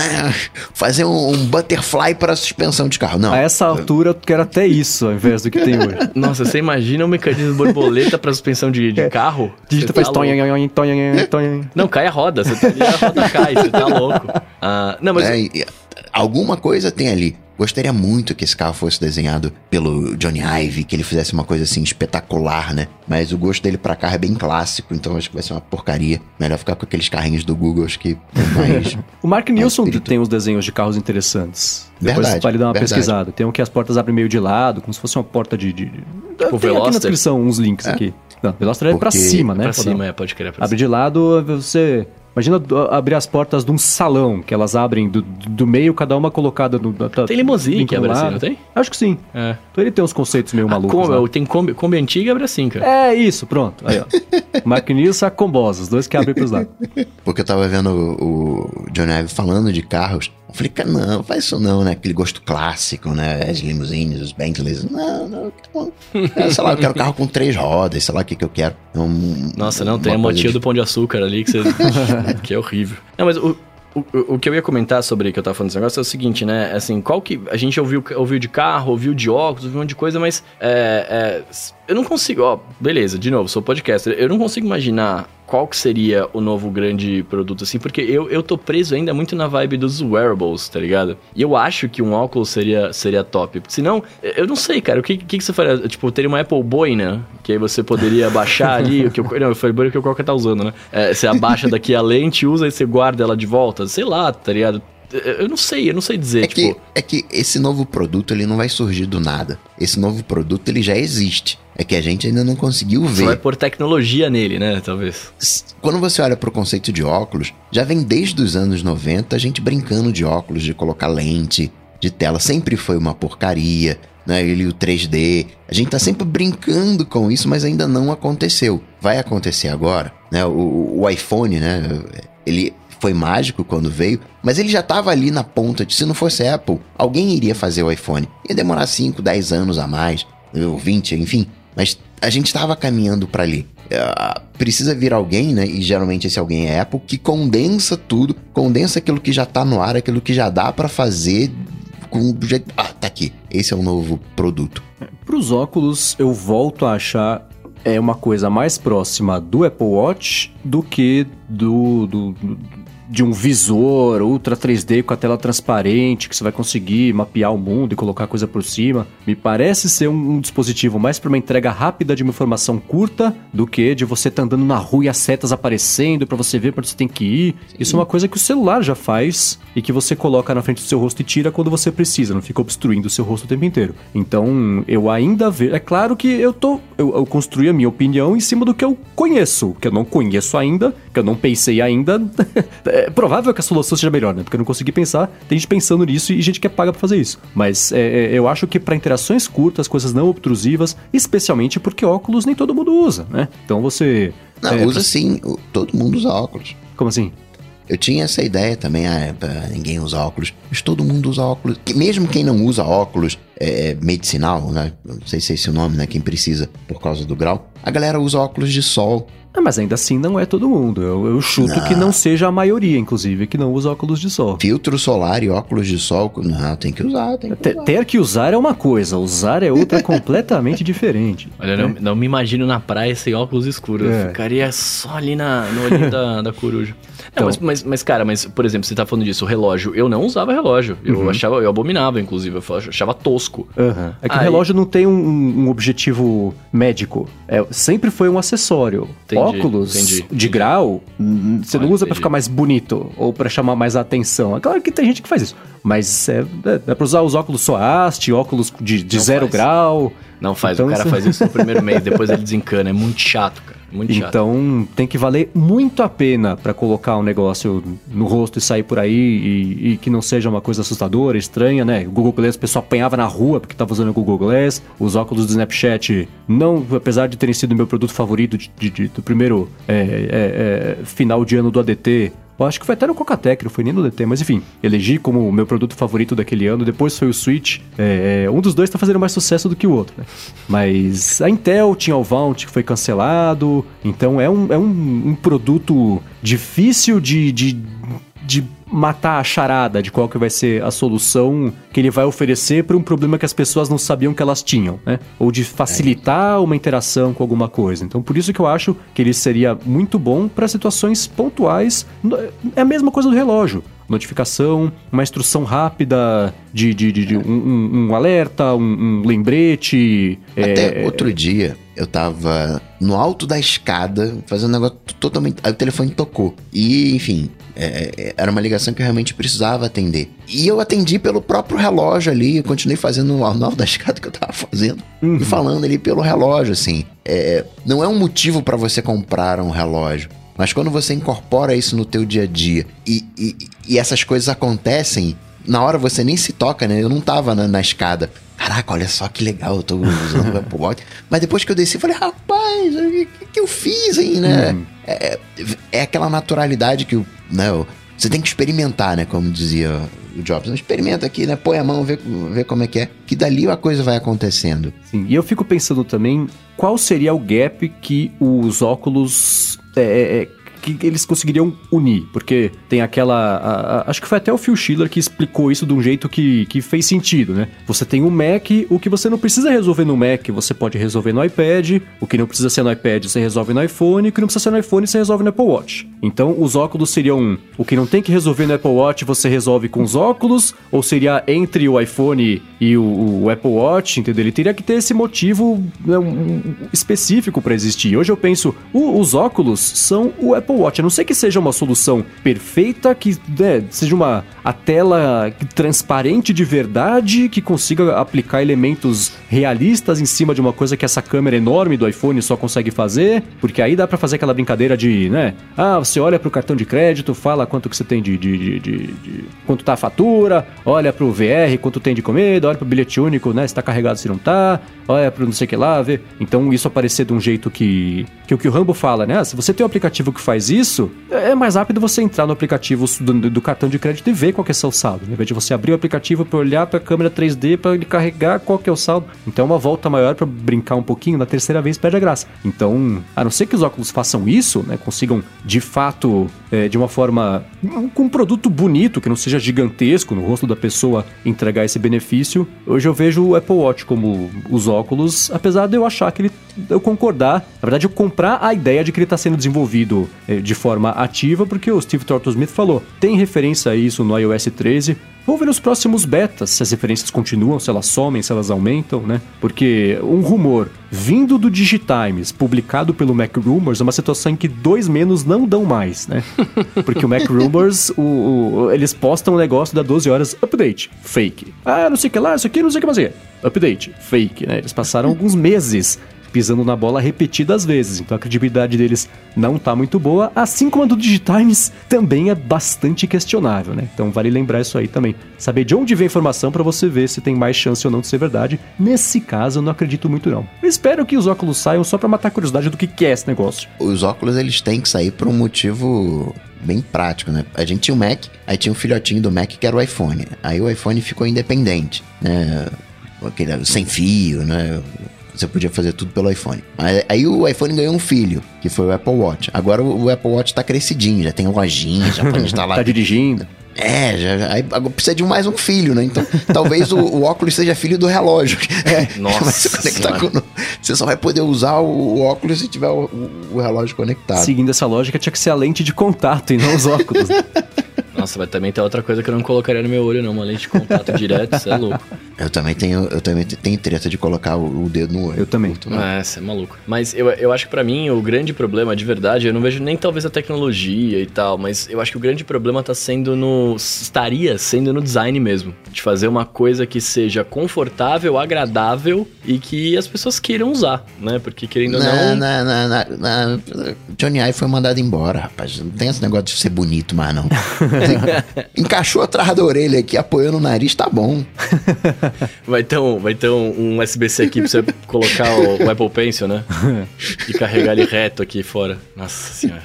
é, fazer um, um butterfly para suspensão de carro. Não. A essa altura eu quero até isso ao invés do que tem hoje. Nossa, você imagina um mecanismo borboleta para suspensão de, de carro? Digita faz tonha, tonha, tonha. Não, cai a roda. Você tá ali, a roda cai, você tá louco. Ah, não, mas. É, alguma coisa tem ali. Gostaria muito que esse carro fosse desenhado pelo Johnny Ive, que ele fizesse uma coisa assim espetacular, né? Mas o gosto dele pra carro é bem clássico, então acho que vai ser uma porcaria. Melhor ficar com aqueles carrinhos do Google, acho que mais. o Mark Nilsson tem uns desenhos de carros interessantes. Depois verdade, vale dar uma verdade. pesquisada. Tem um que as portas abrem meio de lado, como se fosse uma porta de. de... Tipo tem aqui na descrição uns links é? aqui. Não, Veloster é pra cima, né? Pra cima, é, pode crer. Abre de lado, você Imagina abrir as portas de um salão, que elas abrem do, do meio, cada uma colocada no. Tá, tem limousine que abre assim, não tem? Acho que sim. É. Então ele tem uns conceitos meio ah, malucos. Kombi, tem Kombi, Kombi antiga e abre assim, cara. É, isso, pronto. Aí, ó. Maquinista Combosa, os dois que abrem pros lados. Porque eu tava vendo o, o Johnny Ive falando de carros. Eu falei, cara, não, faz isso não, né? Aquele gosto clássico, né? As limousines, os Bentleys. Não, não, não. sei lá, eu quero carro com três rodas, sei lá o que, que eu quero. Um, Nossa, não, tem a motinha de... do Pão de Açúcar ali que, você... que é horrível. Não, mas o, o, o, que eu ia comentar sobre que eu tava falando desse negócio é o seguinte, né? Assim, qual que. A gente ouviu, ouviu de carro, ouviu de óculos, ouviu um monte de coisa, mas. É, é, eu não consigo. Ó, beleza, de novo, sou podcaster. Eu não consigo imaginar qual que seria o novo grande produto, assim, porque eu, eu tô preso ainda muito na vibe dos wearables, tá ligado? E eu acho que um óculos seria, seria top. Senão, eu não sei, cara, o que, que, que você faria? Tipo, teria uma Apple Boy, né? Que aí você poderia baixar ali, o que eu, não, foi o que o Coca tá usando, né? É, você abaixa daqui a lente, usa e você guarda ela de volta, sei lá, tá ligado? Eu não sei, eu não sei dizer, é tipo... Que, é que esse novo produto, ele não vai surgir do nada. Esse novo produto, ele já existe. É que a gente ainda não conseguiu ver. Você vai pôr tecnologia nele, né? Talvez. Quando você olha para o conceito de óculos, já vem desde os anos 90 a gente brincando de óculos, de colocar lente, de tela. Sempre foi uma porcaria, né? Ele o 3D. A gente tá sempre brincando com isso, mas ainda não aconteceu. Vai acontecer agora, né? O, o iPhone, né? Ele foi mágico quando veio, mas ele já estava ali na ponta de se não fosse Apple, alguém iria fazer o iPhone. Ia demorar 5, 10 anos a mais, ou 20, enfim. Mas a gente estava caminhando para ali. Uh, precisa vir alguém, né? E geralmente esse alguém é Apple, que condensa tudo, condensa aquilo que já tá no ar, aquilo que já dá para fazer com jeito. Ah, tá aqui. Esse é o novo produto. Para os óculos, eu volto a achar é uma coisa mais próxima do Apple Watch do que do, do, do de um visor ultra 3D com a tela transparente, que você vai conseguir mapear o mundo e colocar coisa por cima. Me parece ser um, um dispositivo mais para uma entrega rápida de uma informação curta do que de você estar tá andando na rua e as setas aparecendo para você ver para onde você tem que ir. Isso é uma coisa que o celular já faz e que você coloca na frente do seu rosto e tira quando você precisa, não fica obstruindo o seu rosto o tempo inteiro. Então, eu ainda vejo. É claro que eu tô. Eu, eu construí a minha opinião em cima do que eu conheço, que eu não conheço ainda, que eu não pensei ainda. é provável que a solução seja melhor, né? Porque eu não consegui pensar, tem gente pensando nisso e gente que é paga pra fazer isso. Mas é, é, eu acho que para interações curtas, coisas não obtrusivas, especialmente porque óculos nem todo mundo usa, né? Então você. Não, é, usa pra... sim, todo mundo usa óculos. Como assim? Eu tinha essa ideia também, ah, ninguém usa óculos. Mas todo mundo usa óculos. Mesmo quem não usa óculos, é, medicinal, né? Não sei se é esse o nome, né? Quem precisa por causa do grau. A galera usa óculos de sol ah, mas ainda assim não é todo mundo. Eu, eu chuto não. que não seja a maioria, inclusive, que não usa óculos de sol. Filtro solar e óculos de sol, não, tem que usar. Tem que usar. Ter que usar é uma coisa, usar é outra completamente diferente. Olha, não, não, me imagino na praia sem óculos escuros. É. Eu ficaria só ali na, no olhinho da, da coruja. Então, mas, mas, mas, cara, mas, por exemplo, você tá falando disso, o relógio. Eu não usava relógio. Eu uhum. achava, eu abominava, inclusive. Eu achava tosco. Uhum. É que Aí... o relógio não tem um, um objetivo médico. É, sempre foi um acessório. Entendi, Óculos entendi, de grau, você não usa para ficar mais bonito ou para chamar mais atenção. É claro que tem gente que faz isso. Mas é, é, é pra usar os óculos só haste, óculos de, de zero faz. grau. Não faz, então, o cara faz isso no primeiro mês, depois ele desencana. É muito chato, cara. Muito chato. Então tem que valer muito a pena para colocar um negócio no rosto e sair por aí e, e, que não seja uma coisa assustadora, estranha, né? O Google Glass, o pessoal apanhava na rua porque estava usando o Google Glass. Os óculos do Snapchat, não, apesar de terem sido meu produto favorito de, de, de, do primeiro é, é, é, final de ano do ADT, eu acho que foi até no Cocatec, não foi nem no DT, mas enfim, elegi como o meu produto favorito daquele ano. Depois foi o Switch. É, é, um dos dois tá fazendo mais sucesso do que o outro, né? Mas a Intel tinha o Vount que foi cancelado. Então é um, é um, um produto difícil de, de, de matar a charada de qual que vai ser a solução que ele vai oferecer para um problema que as pessoas não sabiam que elas tinham, né? Ou de facilitar uma interação com alguma coisa. Então, por isso que eu acho que ele seria muito bom para situações pontuais. É a mesma coisa do relógio notificação, uma instrução rápida de, de, de, de um, um, alerta, um, um lembrete. Até é... outro dia eu tava no alto da escada fazendo um negócio totalmente. Aí o telefone tocou. E, enfim, é, é, era uma ligação que eu realmente precisava atender. E eu atendi pelo próprio relógio ali, eu continuei fazendo o alto da escada que eu tava fazendo. Uhum. E falando ali pelo relógio, assim. É, não é um motivo para você comprar um relógio. Mas quando você incorpora isso no teu dia a dia e, e, e essas coisas acontecem, na hora você nem se toca, né? Eu não tava na, na escada. Caraca, olha só que legal, eu tô usando o Apple Watch. Mas depois que eu desci, eu falei, rapaz, o que, que eu fiz aí, né? Hum. É, é aquela naturalidade que né, você tem que experimentar, né? Como dizia o Jobs. Experimenta aqui, né? Põe a mão, vê, vê como é que é. Que dali a coisa vai acontecendo. Sim, e eu fico pensando também qual seria o gap que os óculos é, é, é que eles conseguiriam unir, porque tem aquela. A, a, acho que foi até o Phil Schiller que explicou isso de um jeito que, que fez sentido, né? Você tem o Mac, o que você não precisa resolver no Mac, você pode resolver no iPad, o que não precisa ser no iPad, você resolve no iPhone, o que não precisa ser no iPhone, você resolve no Apple Watch. Então, os óculos seriam o que não tem que resolver no Apple Watch, você resolve com os óculos, ou seria entre o iPhone e o, o Apple Watch, entendeu? Ele teria que ter esse motivo né, um, específico para existir. Hoje eu penso, o, os óculos são o Apple Watch. A não ser que seja uma solução perfeita, que né, seja uma a tela transparente de verdade, que consiga aplicar elementos realistas em cima de uma coisa que essa câmera enorme do iPhone só consegue fazer, porque aí dá para fazer aquela brincadeira de, né? Ah, você olha pro cartão de crédito, fala quanto que você tem de, de, de, de, de quanto tá a fatura, olha pro VR, quanto tem de comida, olha pro bilhete único, né? Se tá carregado, se não tá, olha pro não sei o que lá, vê. Então isso aparecer de um jeito que que o que o Rambo fala, né? Ah, se você tem um aplicativo que faz isso, é mais rápido você entrar no aplicativo do, do cartão de crédito e ver qual é o seu saldo. Ao invés de você abrir o aplicativo para olhar para a câmera 3D para ele carregar qual é o saldo. Então, é uma volta maior para brincar um pouquinho, na terceira vez perde a graça. Então, a não ser que os óculos façam isso, né? Consigam de fato, é, de uma forma. com um produto bonito, que não seja gigantesco no rosto da pessoa entregar esse benefício. Hoje eu vejo o Apple Watch como os óculos, apesar de eu achar que ele. eu concordar. Na verdade, eu comprar a ideia de que ele está sendo desenvolvido é, de forma ativa, porque o Steve Smith falou. Tem referência a isso no iOS 13. Vamos ver nos próximos betas se as referências continuam, se elas somem, se elas aumentam, né? Porque um rumor vindo do Digitimes, publicado pelo Mac Rumors, é uma situação em que dois menos não dão mais, né? Porque o Mac Rumors, o, o, eles postam um negócio da 12 horas, update, fake. Ah, não sei o que lá, isso aqui, não sei o que mais é. Update, fake, né? Eles passaram alguns meses pisando na bola repetidas vezes. Então a credibilidade deles não tá muito boa, assim como a do Digitimes também é bastante questionável, né? Então vale lembrar isso aí também. Saber de onde vem a informação para você ver se tem mais chance ou não de ser verdade. Nesse caso, eu não acredito muito não. Eu espero que os óculos saiam só para matar a curiosidade do que, que é esse negócio. Os óculos eles têm que sair por um motivo bem prático, né? A gente tinha o Mac, aí tinha um filhotinho do Mac que era o iPhone. Aí o iPhone ficou independente, né? aquele sem fio, né? Você podia fazer tudo pelo iPhone. Aí, aí o iPhone ganhou um filho, que foi o Apple Watch. Agora o, Apple Watch tá crescidinho, já tem lojinha, já pode instalar. tá dirigindo. É, já, aí agora precisa de mais um filho, né? Então, talvez o, o óculos seja filho do relógio. É, Nossa Vai se conectar Senhora. com- você só vai poder usar o, o óculos se tiver o, o- relógio conectado. Seguindo essa lógica, tinha que ser a lente de contato e não os óculos. né? Nossa, vai também ter outra coisa que eu não colocaria no meu olho, não. Uma lente de contato direto, isso é louco. Eu também tenho, eu também tenho treta de colocar o, o dedo no olho. Eu também. É, você é maluco. Mas eu, eu acho que pra mim o grande problema, de verdade, eu não vejo nem talvez a tecnologia e tal, mas eu acho que o grande problema tá sendo no. estaria sendo no design mesmo. De fazer uma coisa que seja confortável, agradável e que as pessoas queiram usar, né? Porque querendo ou não. na, na, na, na- Johnny Ive foi mandado embora, rapaz. Não tem esse negócio de ser bonito mais, não. Encaixou atrás da orelha aqui, apoiando o nariz, tá bom. Vai ter um, vai ter um, um USB-C aqui pra você colocar o, o Apple Pencil, né? E carregar ele reto aqui fora. Nossa senhora.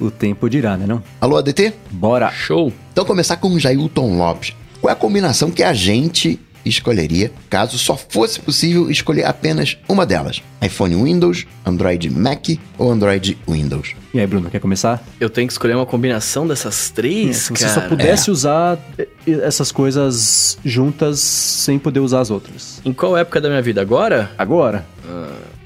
O tempo dirá, né não? Alô, ADT? Bora. Show! Então começar com o Jailton Lopes. Qual é a combinação que a gente escolheria caso só fosse possível escolher apenas uma delas? iPhone Windows, Android Mac ou Android Windows? E aí, Bruno, quer começar? Eu tenho que escolher uma combinação dessas três, É, Se você cara. só pudesse usar eh, essas coisas juntas sem poder usar as outras. Em qual época da minha vida? Agora? Agora,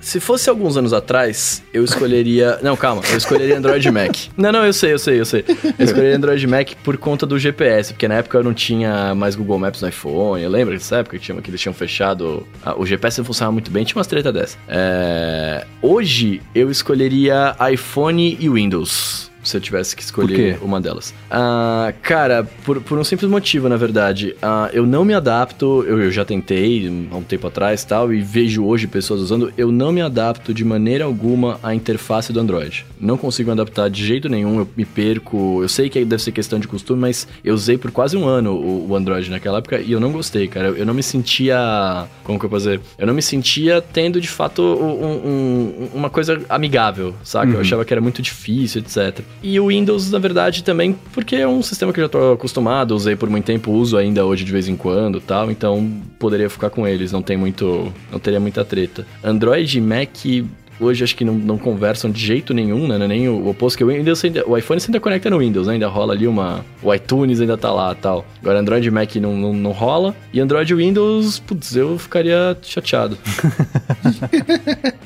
Se fosse alguns anos atrás, eu escolheria. Não, calma, eu escolheria Android Mac. Não, não, eu sei, eu sei, eu sei. Eu escolheria Android Mac por conta do GPS, porque na época eu não tinha mais Google Maps no iPhone. Eu lembro dessa época que, tinha, que eles tinham fechado. ah, o GPS não funcionava muito bem, tinha umas treta dessa. É, Hoje eu escolheria iPhone e Windows. Se eu tivesse que escolher uma delas. Ah, cara, por, por um simples motivo, na verdade. Ah, eu não me adapto, eu, eu já tentei há um tempo atrás e tal, e vejo hoje pessoas usando, eu não me adapto de maneira alguma à interface do Android. Não consigo me adaptar de jeito nenhum, eu me perco. Eu sei que deve ser questão de costume, mas eu usei por quase um ano o, o Android naquela época e eu não gostei, cara. Eu, eu não me sentia. Como que eu posso dizer? Eu não me sentia tendo de fato um- um- uma coisa amigável, saca? Eu achava que era muito difícil, etc. E o Windows, na verdade, também, porque é um sistema que eu já tô acostumado, usei por muito tempo, uso ainda hoje de vez em quando tal, então poderia ficar com eles, não tem muito. não teria muita treta. Android e Mac. Hoje acho que não, não conversam de jeito nenhum, né? É Nem o oposto que o Windows ainda, o iPhone você ainda conecta no Windows, né? Ainda rola ali uma. O iTunes ainda tá lá tal. Agora Android e Mac não, não, não rola. E Android e Windows, putz, eu ficaria chateado.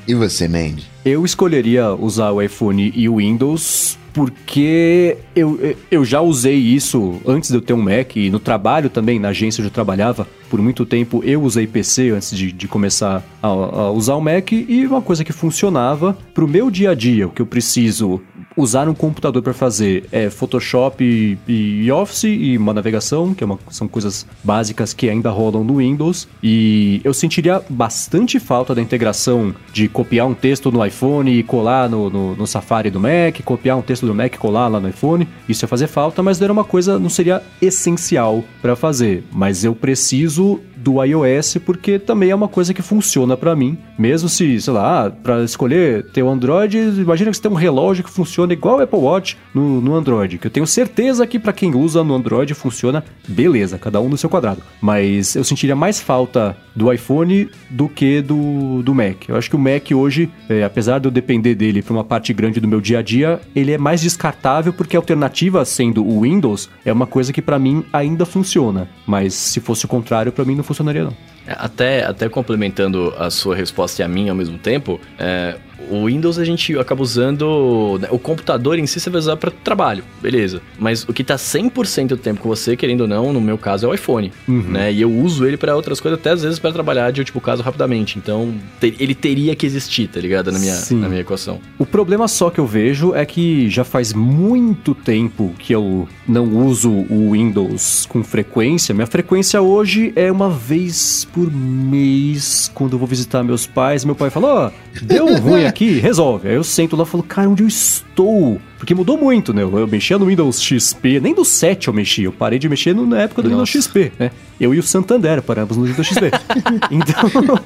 E você, Mandy? eu escolheria usar o iPhone e o Windows porque eu, eu já usei isso antes de eu ter um Mac e no trabalho também, na agência onde eu trabalhava, por muito tempo eu usei PC antes de, de começar a, a usar o Mac e uma coisa que funcionava pro meu dia a dia, o que eu preciso usar um computador para fazer é Photoshop e, e Office e uma navegação, que é uma- são coisas básicas que ainda rolam no Windows. E eu sentiria bastante falta da integração de copiar um texto no iPhone e colar no, no, no Safari do Mac, copiar um texto do Mac e colar lá no iPhone. Isso ia fazer falta, mas não era uma coisa, não seria essencial para fazer. Mas eu preciso uso do iOS porque também é uma coisa que funciona para mim. Mesmo se, sei lá, para escolher ter o Android, imagina que você tem um relógio que funciona igual o Apple Watch no, no Android. Que eu tenho certeza que para quem usa no Android funciona beleza, cada um no seu quadrado. Mas eu sentiria mais falta do iPhone do que do, do Mac. Eu acho que o Mac hoje, é, apesar de eu depender dele para uma parte grande do meu dia a dia, ele é mais descartável porque a alternativa sendo o Windows é uma coisa que para mim ainda funciona. Mas se fosse o contrário, para mim não funcionaria não. É, Até, até complementando a sua resposta e a minha ao mesmo tempo, é, o Windows a gente acaba usando. né, O computador em si você vai usar para trabalho, beleza. Mas o que tá 100% do tempo com você, querendo ou não, no meu caso é o iPhone. Né? E eu uso ele para outras coisas, até às vezes para trabalhar de último caso rapidamente. Então te- ele teria que existir, tá ligado? Na minha, Sim. na minha equação. O problema só que eu vejo é que já faz muito tempo que eu não uso o Windows com frequência. Minha frequência hoje é uma vez por mês, quando eu vou visitar meus pais. Meu pai fala: Ó, deu ruim aqui, resolve. Aí eu sento lá e falo: Cara, onde eu estou? Porque mudou muito, né? Eu mexia no Windows XP, nem do 7 eu mexia, eu parei de mexer no- na época do Windows XP, né? Eu e o Santander paramos no Windows XP. então,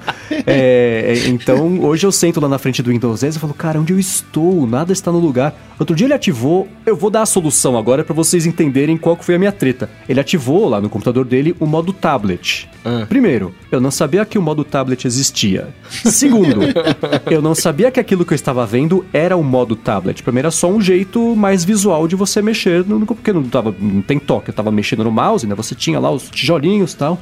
é, é, então, hoje eu sento lá na frente do Windows 10 e falo, cara, onde eu estou? Nada está no lugar. Outro dia ele ativou, eu vou dar a solução agora para vocês entenderem qual foi a minha treta. Ele ativou lá no computador dele o modo tablet. Ah. Primeiro, eu não sabia que o modo tablet existia. Segundo, eu não sabia que aquilo que eu estava vendo era o modo tablet. Pra mim era só um jeito mais visual de você mexer, no- porque não, tava, não tem toque, eu tava mexendo no mouse, né? Você tinha lá os tijolinhos e tal.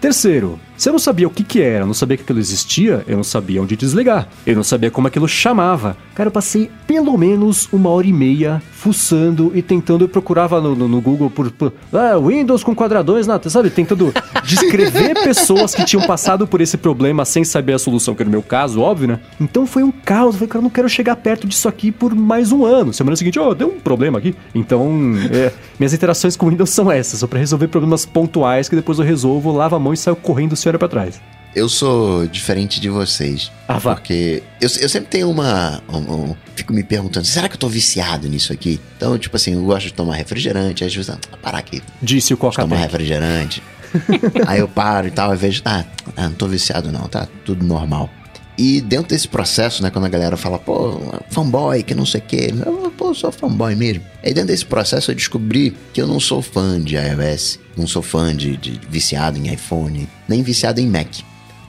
Terceiro, se eu não sabia o que que era, não sabia que aquilo existia, eu não sabia onde desligar. Eu não sabia como aquilo chamava. Cara, eu passei pelo menos uma hora e meia fuçando e tentando, eu procurava no, no- no Google por, por ah, Windows com quadradões, na, sabe? Tentando descrever pessoas que tinham passado por esse problema sem saber a solução, que era o meu caso, óbvio, né? Então foi um caos. Eu falei, cara, eu não quero chegar perto disso aqui por mais um ano. Semana seguinte, ó, deu um problema aqui. Então, é, minhas interações com Windows são essas, só pra resolver problemas pontuais que depois eu resolvo, lavo a mão e saio correndo olha pra trás. Eu sou diferente de vocês. Ah, vá. Porque eu, eu sempre tenho uma. um- um- fico me perguntando, será que eu tô viciado nisso aqui? Então, tipo assim, eu gosto de tomar refrigerante, às vezes, ah, parar aqui, Disse o tomar Coca-Cola. refrigerante. Aí eu paro e tal, eu vejo, ah, não tô viciado não, tá tudo normal. E dentro desse processo, né, quando a galera fala, pô, fanboy, que não sei o quê, eu, pô, eu sou fanboy mesmo. Aí dentro desse processo eu descobri que eu não sou fã de iOS, não sou fã de, de viciado em iPhone, nem viciado em Mac.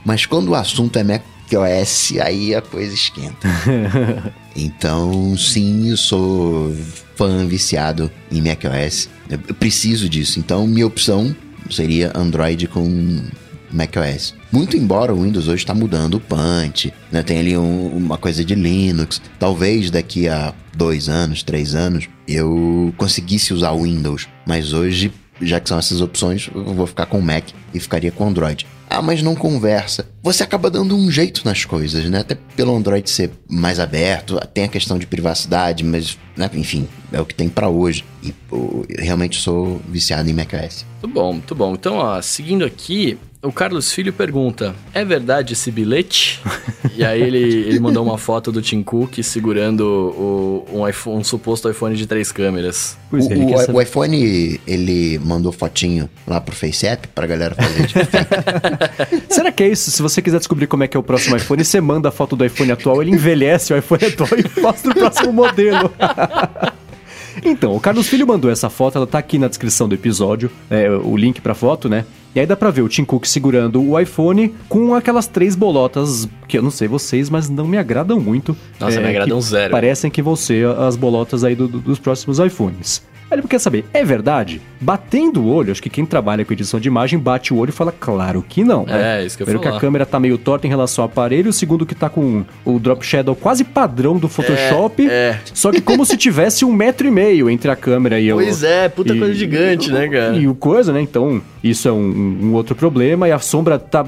Mas quando o assunto é macOS, aí a coisa esquenta. Então, sim, eu sou fã viciado em macOS. Eu eu preciso disso. Então, minha opção seria Android com macOS. Muito embora o Windows hoje está mudando o punch, né? Tem ali um- uma coisa de Linux. Talvez daqui a dois anos, três anos, eu conseguisse usar o Windows. Mas hoje, já que são essas opções, eu vou ficar com o Mac e ficaria com o Android. Ah, mas não conversa. Você acaba dando um jeito nas coisas, né? Até pelo Android ser mais aberto, tem a questão de privacidade, mas, né, enfim, é o que tem pra hoje. E pô, eu realmente sou viciado em macOS. Muito bom, muito bom. Então, ó, seguindo aqui, o Carlos Filho pergunta: é verdade esse bilhete? e aí ele, ele mandou uma foto do Tim Cook segurando o, um, iPhone- um suposto iPhone de três câmeras. Pois o, é, ele o- saber- o iPhone, ele mandou fotinho lá pro FaceApp pra galera fazer tipo, Será que é isso? Se você quiser descobrir como é que é o próximo iPhone, você manda a foto do iPhone atual, ele envelhece o iPhone atual e mostra o próximo modelo. Então, o Carlos Filho mandou essa foto, ela tá aqui na descrição do episódio, é, o link pra foto, né? E aí dá pra ver o Tim Cook segurando o iPhone com aquelas três bolotas, que eu não sei vocês, mas não me agradam muito. Nossa, me agradam zero. Parecem que vão ser as bolotas aí do- do- dos próximos iPhones. Aí ele quer saber, é verdade? Batendo o olho, acho que quem trabalha com edição de imagem bate o olho e fala, claro que não. né? É, isso que eu Primeiro que a câmera tá meio torta em relação ao aparelho, segundo que tá com o drop shadow quase padrão do Photoshop, é. só que como se tivesse um metro e meio entre a câmera e o... Pois é, puta e- coisa gigante, né, cara? E o coisa, né? Então, isso é um, um outro problema. E a sombra tá.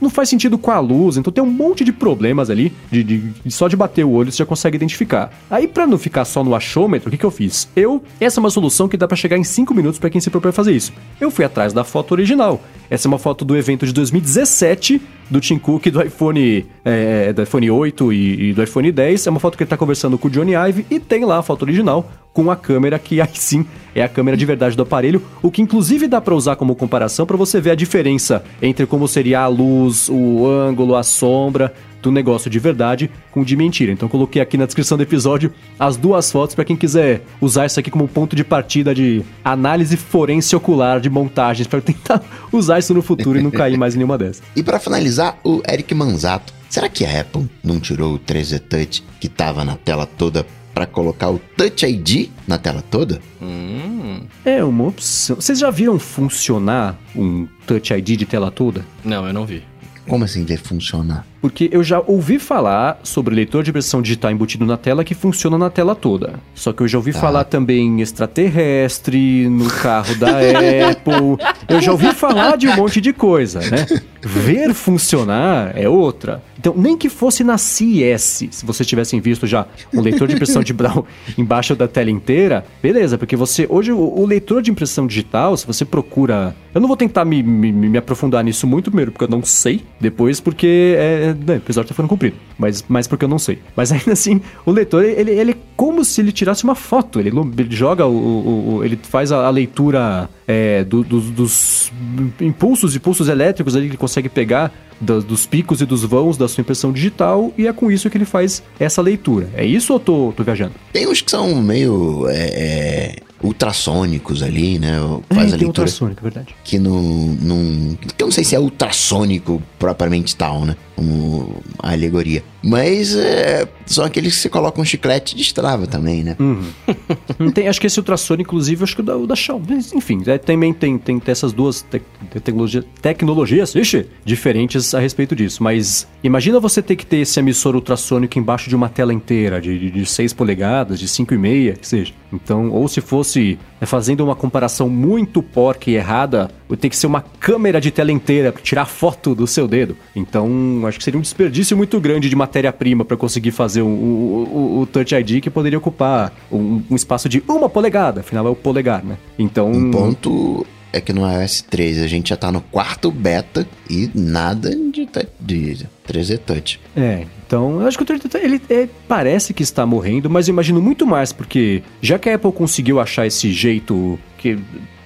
Não faz sentido com a luz. Então tem um monte de problemas ali. De, de- só de bater o olho você já consegue identificar. Aí, pra não ficar só no achômetro, o que, que eu fiz? Eu. Essa é uma solução que dá pra chegar em 5 minutos pra quem se propõe a fazer isso. Eu fui atrás da foto original. Essa é uma foto do evento de 2017 do Tim Cook do iPhone, é, do iPhone 8 e, e do iPhone 10. É uma foto que ele tá conversando com o Johnny Ive e tem lá a foto original com a câmera que aí sim é a câmera de verdade do aparelho, o que inclusive dá pra usar como comparação pra você ver a diferença entre como seria a luz, o ângulo, a sombra do negócio de verdade com o de mentira. Então coloquei aqui na descrição do episódio as duas fotos pra quem quiser usar isso aqui como ponto de partida de análise forense ocular de montagens pra tentar usar isso no futuro e não cair mais em nenhuma dessas. E pra finalizar, o Eric Manzato. Será que a Apple não tirou o 3D Touch que tava na tela toda pra colocar o Touch ID na tela toda? Hum. É uma opção. Vocês já viram funcionar um Touch ID de tela toda? Não, eu não vi. Como assim ver funcionar? Porque eu já ouvi falar sobre leitor de impressão digital embutido na tela que funciona na tela toda. Só que eu já ouvi falar também em extraterrestre, no carro da Apple. Eu já ouvi falar de um monte de coisa, né? Ver funcionar é outra. Então, nem que fosse na CES, se vocês tivessem visto já um leitor de impressão de Brown embaixo da tela inteira, beleza, porque você. Hoje, o, o leitor de impressão digital, se você procura. Eu não vou tentar me, me, me aprofundar nisso muito, primeiro, porque eu não sei. Depois, porque. É, né, o episódio tá ficando cumprido. Mas, mas porque eu não sei. Mas ainda assim, o leitor, ele, ele é como se ele tirasse uma foto. Ele, ele joga o, o, o, Ele faz a, a leitura é, do, do, dos impulsos e pulsos elétricos ali que ele consegue pegar do, dos picos e dos vãos da sua impressão digital e é com isso que ele faz essa leitura. É isso ou tô, tô viajando? Tem uns que são meio é, é, ultrassônicos ali, né? Faz é, a leitura. ultrassônico, é verdade. Que não, não. Que eu não sei se é ultrassônico propriamente tal, né? Como a alegoria. Mas é, são aqueles que você coloca um chiclete de estrava também, né? Uhum. tem, acho que esse ultrassônico, inclusive, acho que o da, o da. Mas, enfim, é, também tem, tem, tem essas duas te, tecnologia, tecnologias ixi, diferentes a respeito disso. Mas imagina você ter que ter esse emissor ultrassônico embaixo de uma tela inteira, de, de, de 6 polegadas, de 5,5, que seja. Então, ou se fosse é, fazendo uma comparação muito porca e errada, tem que ser uma câmera de tela inteira para tirar foto do seu dedo. Então, acho que seria um desperdício muito grande de matéria-prima para conseguir fazer o, o, o, Touch ID que poderia ocupar um, um, espaço de uma polegada. Afinal, é o polegar, né? Então. Um ponto é que no iOS 3 a gente já tá no quarto beta e nada de, de 3D Touch. É, então eu acho que o 3D Touch ele é, parece que está morrendo, mas eu imagino muito mais, porque já que a Apple conseguiu achar esse jeito que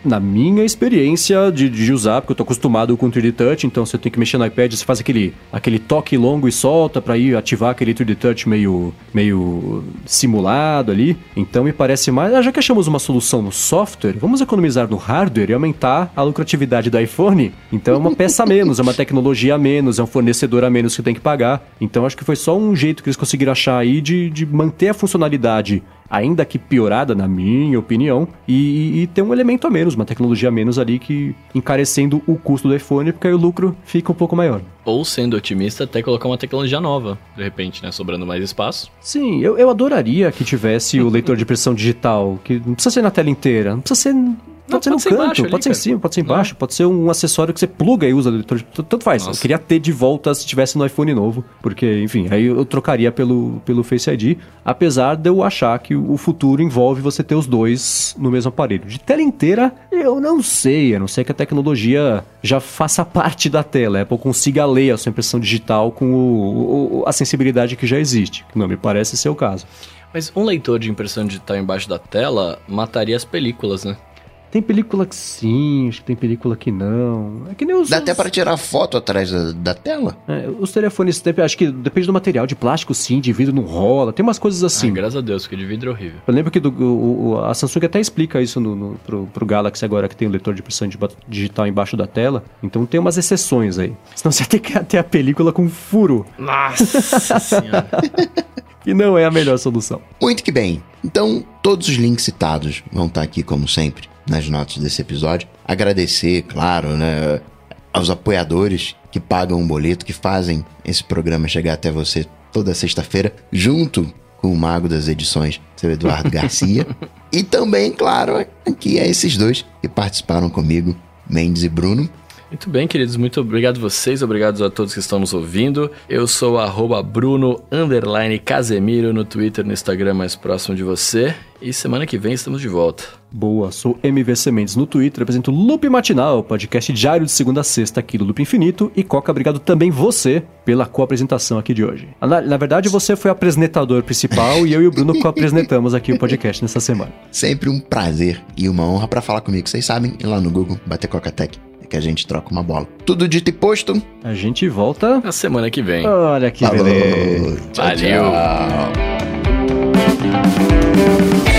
na minha experiência de, de usar, porque eu tô acostumado com o 3D Touch, então você tem que mexer no iPad, você faz aquele, aquele toque longo e solta para ir ativar aquele 3D Touch meio, meio simulado ali. Então me parece mais, ah, já que achamos uma solução no software, vamos economizar no hardware e aumentar a lucratividade do iPhone. Então é uma peça a menos, é uma tecnologia a menos, é um fornecedor a menos que tem que pagar. Então acho que foi só um jeito que eles conseguiram achar aí de, de manter a funcionalidade ainda que piorada, na minha opinião, e, e ter um elemento a menos, uma tecnologia a menos ali que encarecendo o custo do iPhone, porque aí o lucro fica um pouco maior. Ou sendo otimista, até colocar uma tecnologia nova, de repente, né? Sobrando mais espaço. Sim, eu, eu adoraria que tivesse o leitor de pressão digital, que não precisa ser na tela inteira, não precisa ser Pode não, ser no canto, pode ser em cima, pode ser embaixo, não. pode ser um acessório que você pluga e usa leitor. Tanto faz. Nossa. Eu queria ter de volta se tivesse no iPhone novo, porque, enfim, aí eu trocaria pelo, pelo Face ID, apesar de eu achar que o futuro envolve você ter os dois no mesmo aparelho. De tela inteira, eu não sei, a não ser que a tecnologia já faça parte da tela, a Apple consiga ler a sua impressão digital com o, o, a sensibilidade que já existe, que não me parece ser o caso. Mas um leitor de impressão digital embaixo da tela mataria as películas, né? Tem película que sim, acho que tem película que não. É que nem os. Dá até para tirar foto atrás da, da tela? É, os telefones, acho que depende do material, de plástico sim, de vidro não rola, tem umas coisas assim. Ah, graças a Deus, que de vidro é horrível. Eu lembro que do, o, a Samsung até explica isso no, no, pro, pro Galaxy agora, que tem o um leitor de impressão digital embaixo da tela. Então tem umas exceções aí. Senão você tem que ter a película com furo. Nossa senhora. e não é a melhor solução. Muito que bem. Então, todos os links citados vão estar aqui, como sempre, nas notas desse episódio. Agradecer, claro, né, aos apoiadores que pagam um boleto, que fazem esse programa chegar até você toda sexta-feira, junto com o mago das edições, seu Eduardo Garcia. e também, claro, aqui é esses dois que participaram comigo, Mendes e Bruno. Muito bem, queridos. Muito obrigado a vocês, obrigado a todos que estão nos ouvindo. Eu sou o Bruno Casemiro no Twitter, no Instagram mais próximo de você. E semana que vem estamos de volta. Boa, sou MVC Mendes no Twitter, apresento Loop Matinal, podcast diário de segunda a sexta aqui do Loop Infinito. E Coca, obrigado também você pela co-apresentação aqui de hoje. Na, na, verdade, você foi o apresentador principal e eu e o Bruno co-apresentamos aqui o podcast nessa semana. Sempre um prazer e uma honra para falar comigo. Vocês sabem, ir lá no Google, bater Coca Tech que a gente troca uma bola. Tudo dito e posto. A gente volta na semana que vem. Olha que Falou. beleza. Valeu. Tchau.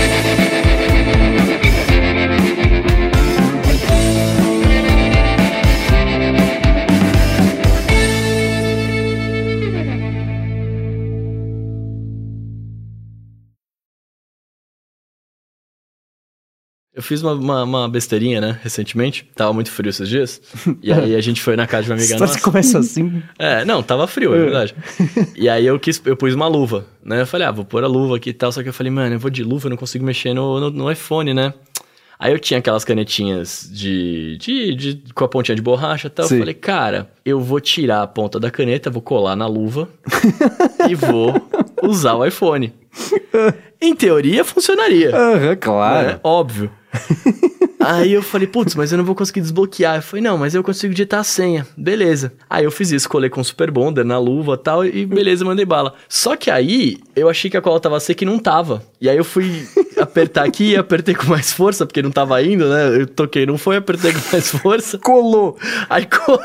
Eu fiz uma, uma, uma, besteirinha, né, recentemente. Tava muito frio esses dias. E aí a gente foi na casa de uma amiga nossa. Você começa assim? É, não, tava frio, é verdade. e aí eu quis, eu pus uma luva, né? Eu falei, ah, vou pôr a luva aqui e tal. Só que eu falei, mano, eu vou de luva, eu não consigo mexer no, no, no iPhone, né? Aí eu tinha aquelas canetinhas de, de, de com a pontinha de borracha e tal. Sim. Eu falei, cara, eu vou tirar a ponta da caneta, vou colar na luva e vou usar o iPhone. Em teoria, funcionaria. Aham, claro. né? Óbvio. Aí eu falei, putz, mas eu não vou conseguir desbloquear. Eu falei, não, mas eu consigo digitar a senha. Beleza. Aí eu fiz isso, colei com Super Bonder na luva tal, e beleza, mandei bala. Só que aí eu achei que a cola tava seca e não tava. E aí eu fui apertar aqui e apertei com mais força, porque não tava indo, né? Eu toquei, não foi, apertei com mais força. Colou. Aí colou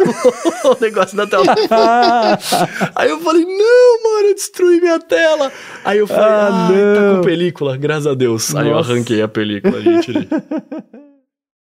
o negócio na tela. Aí eu falei, não, mano, eu destruí minha tela. Aí eu falei, Ah, ah, tá com película, graças a Deus. Aí eu Nossa. arranquei a película, gente.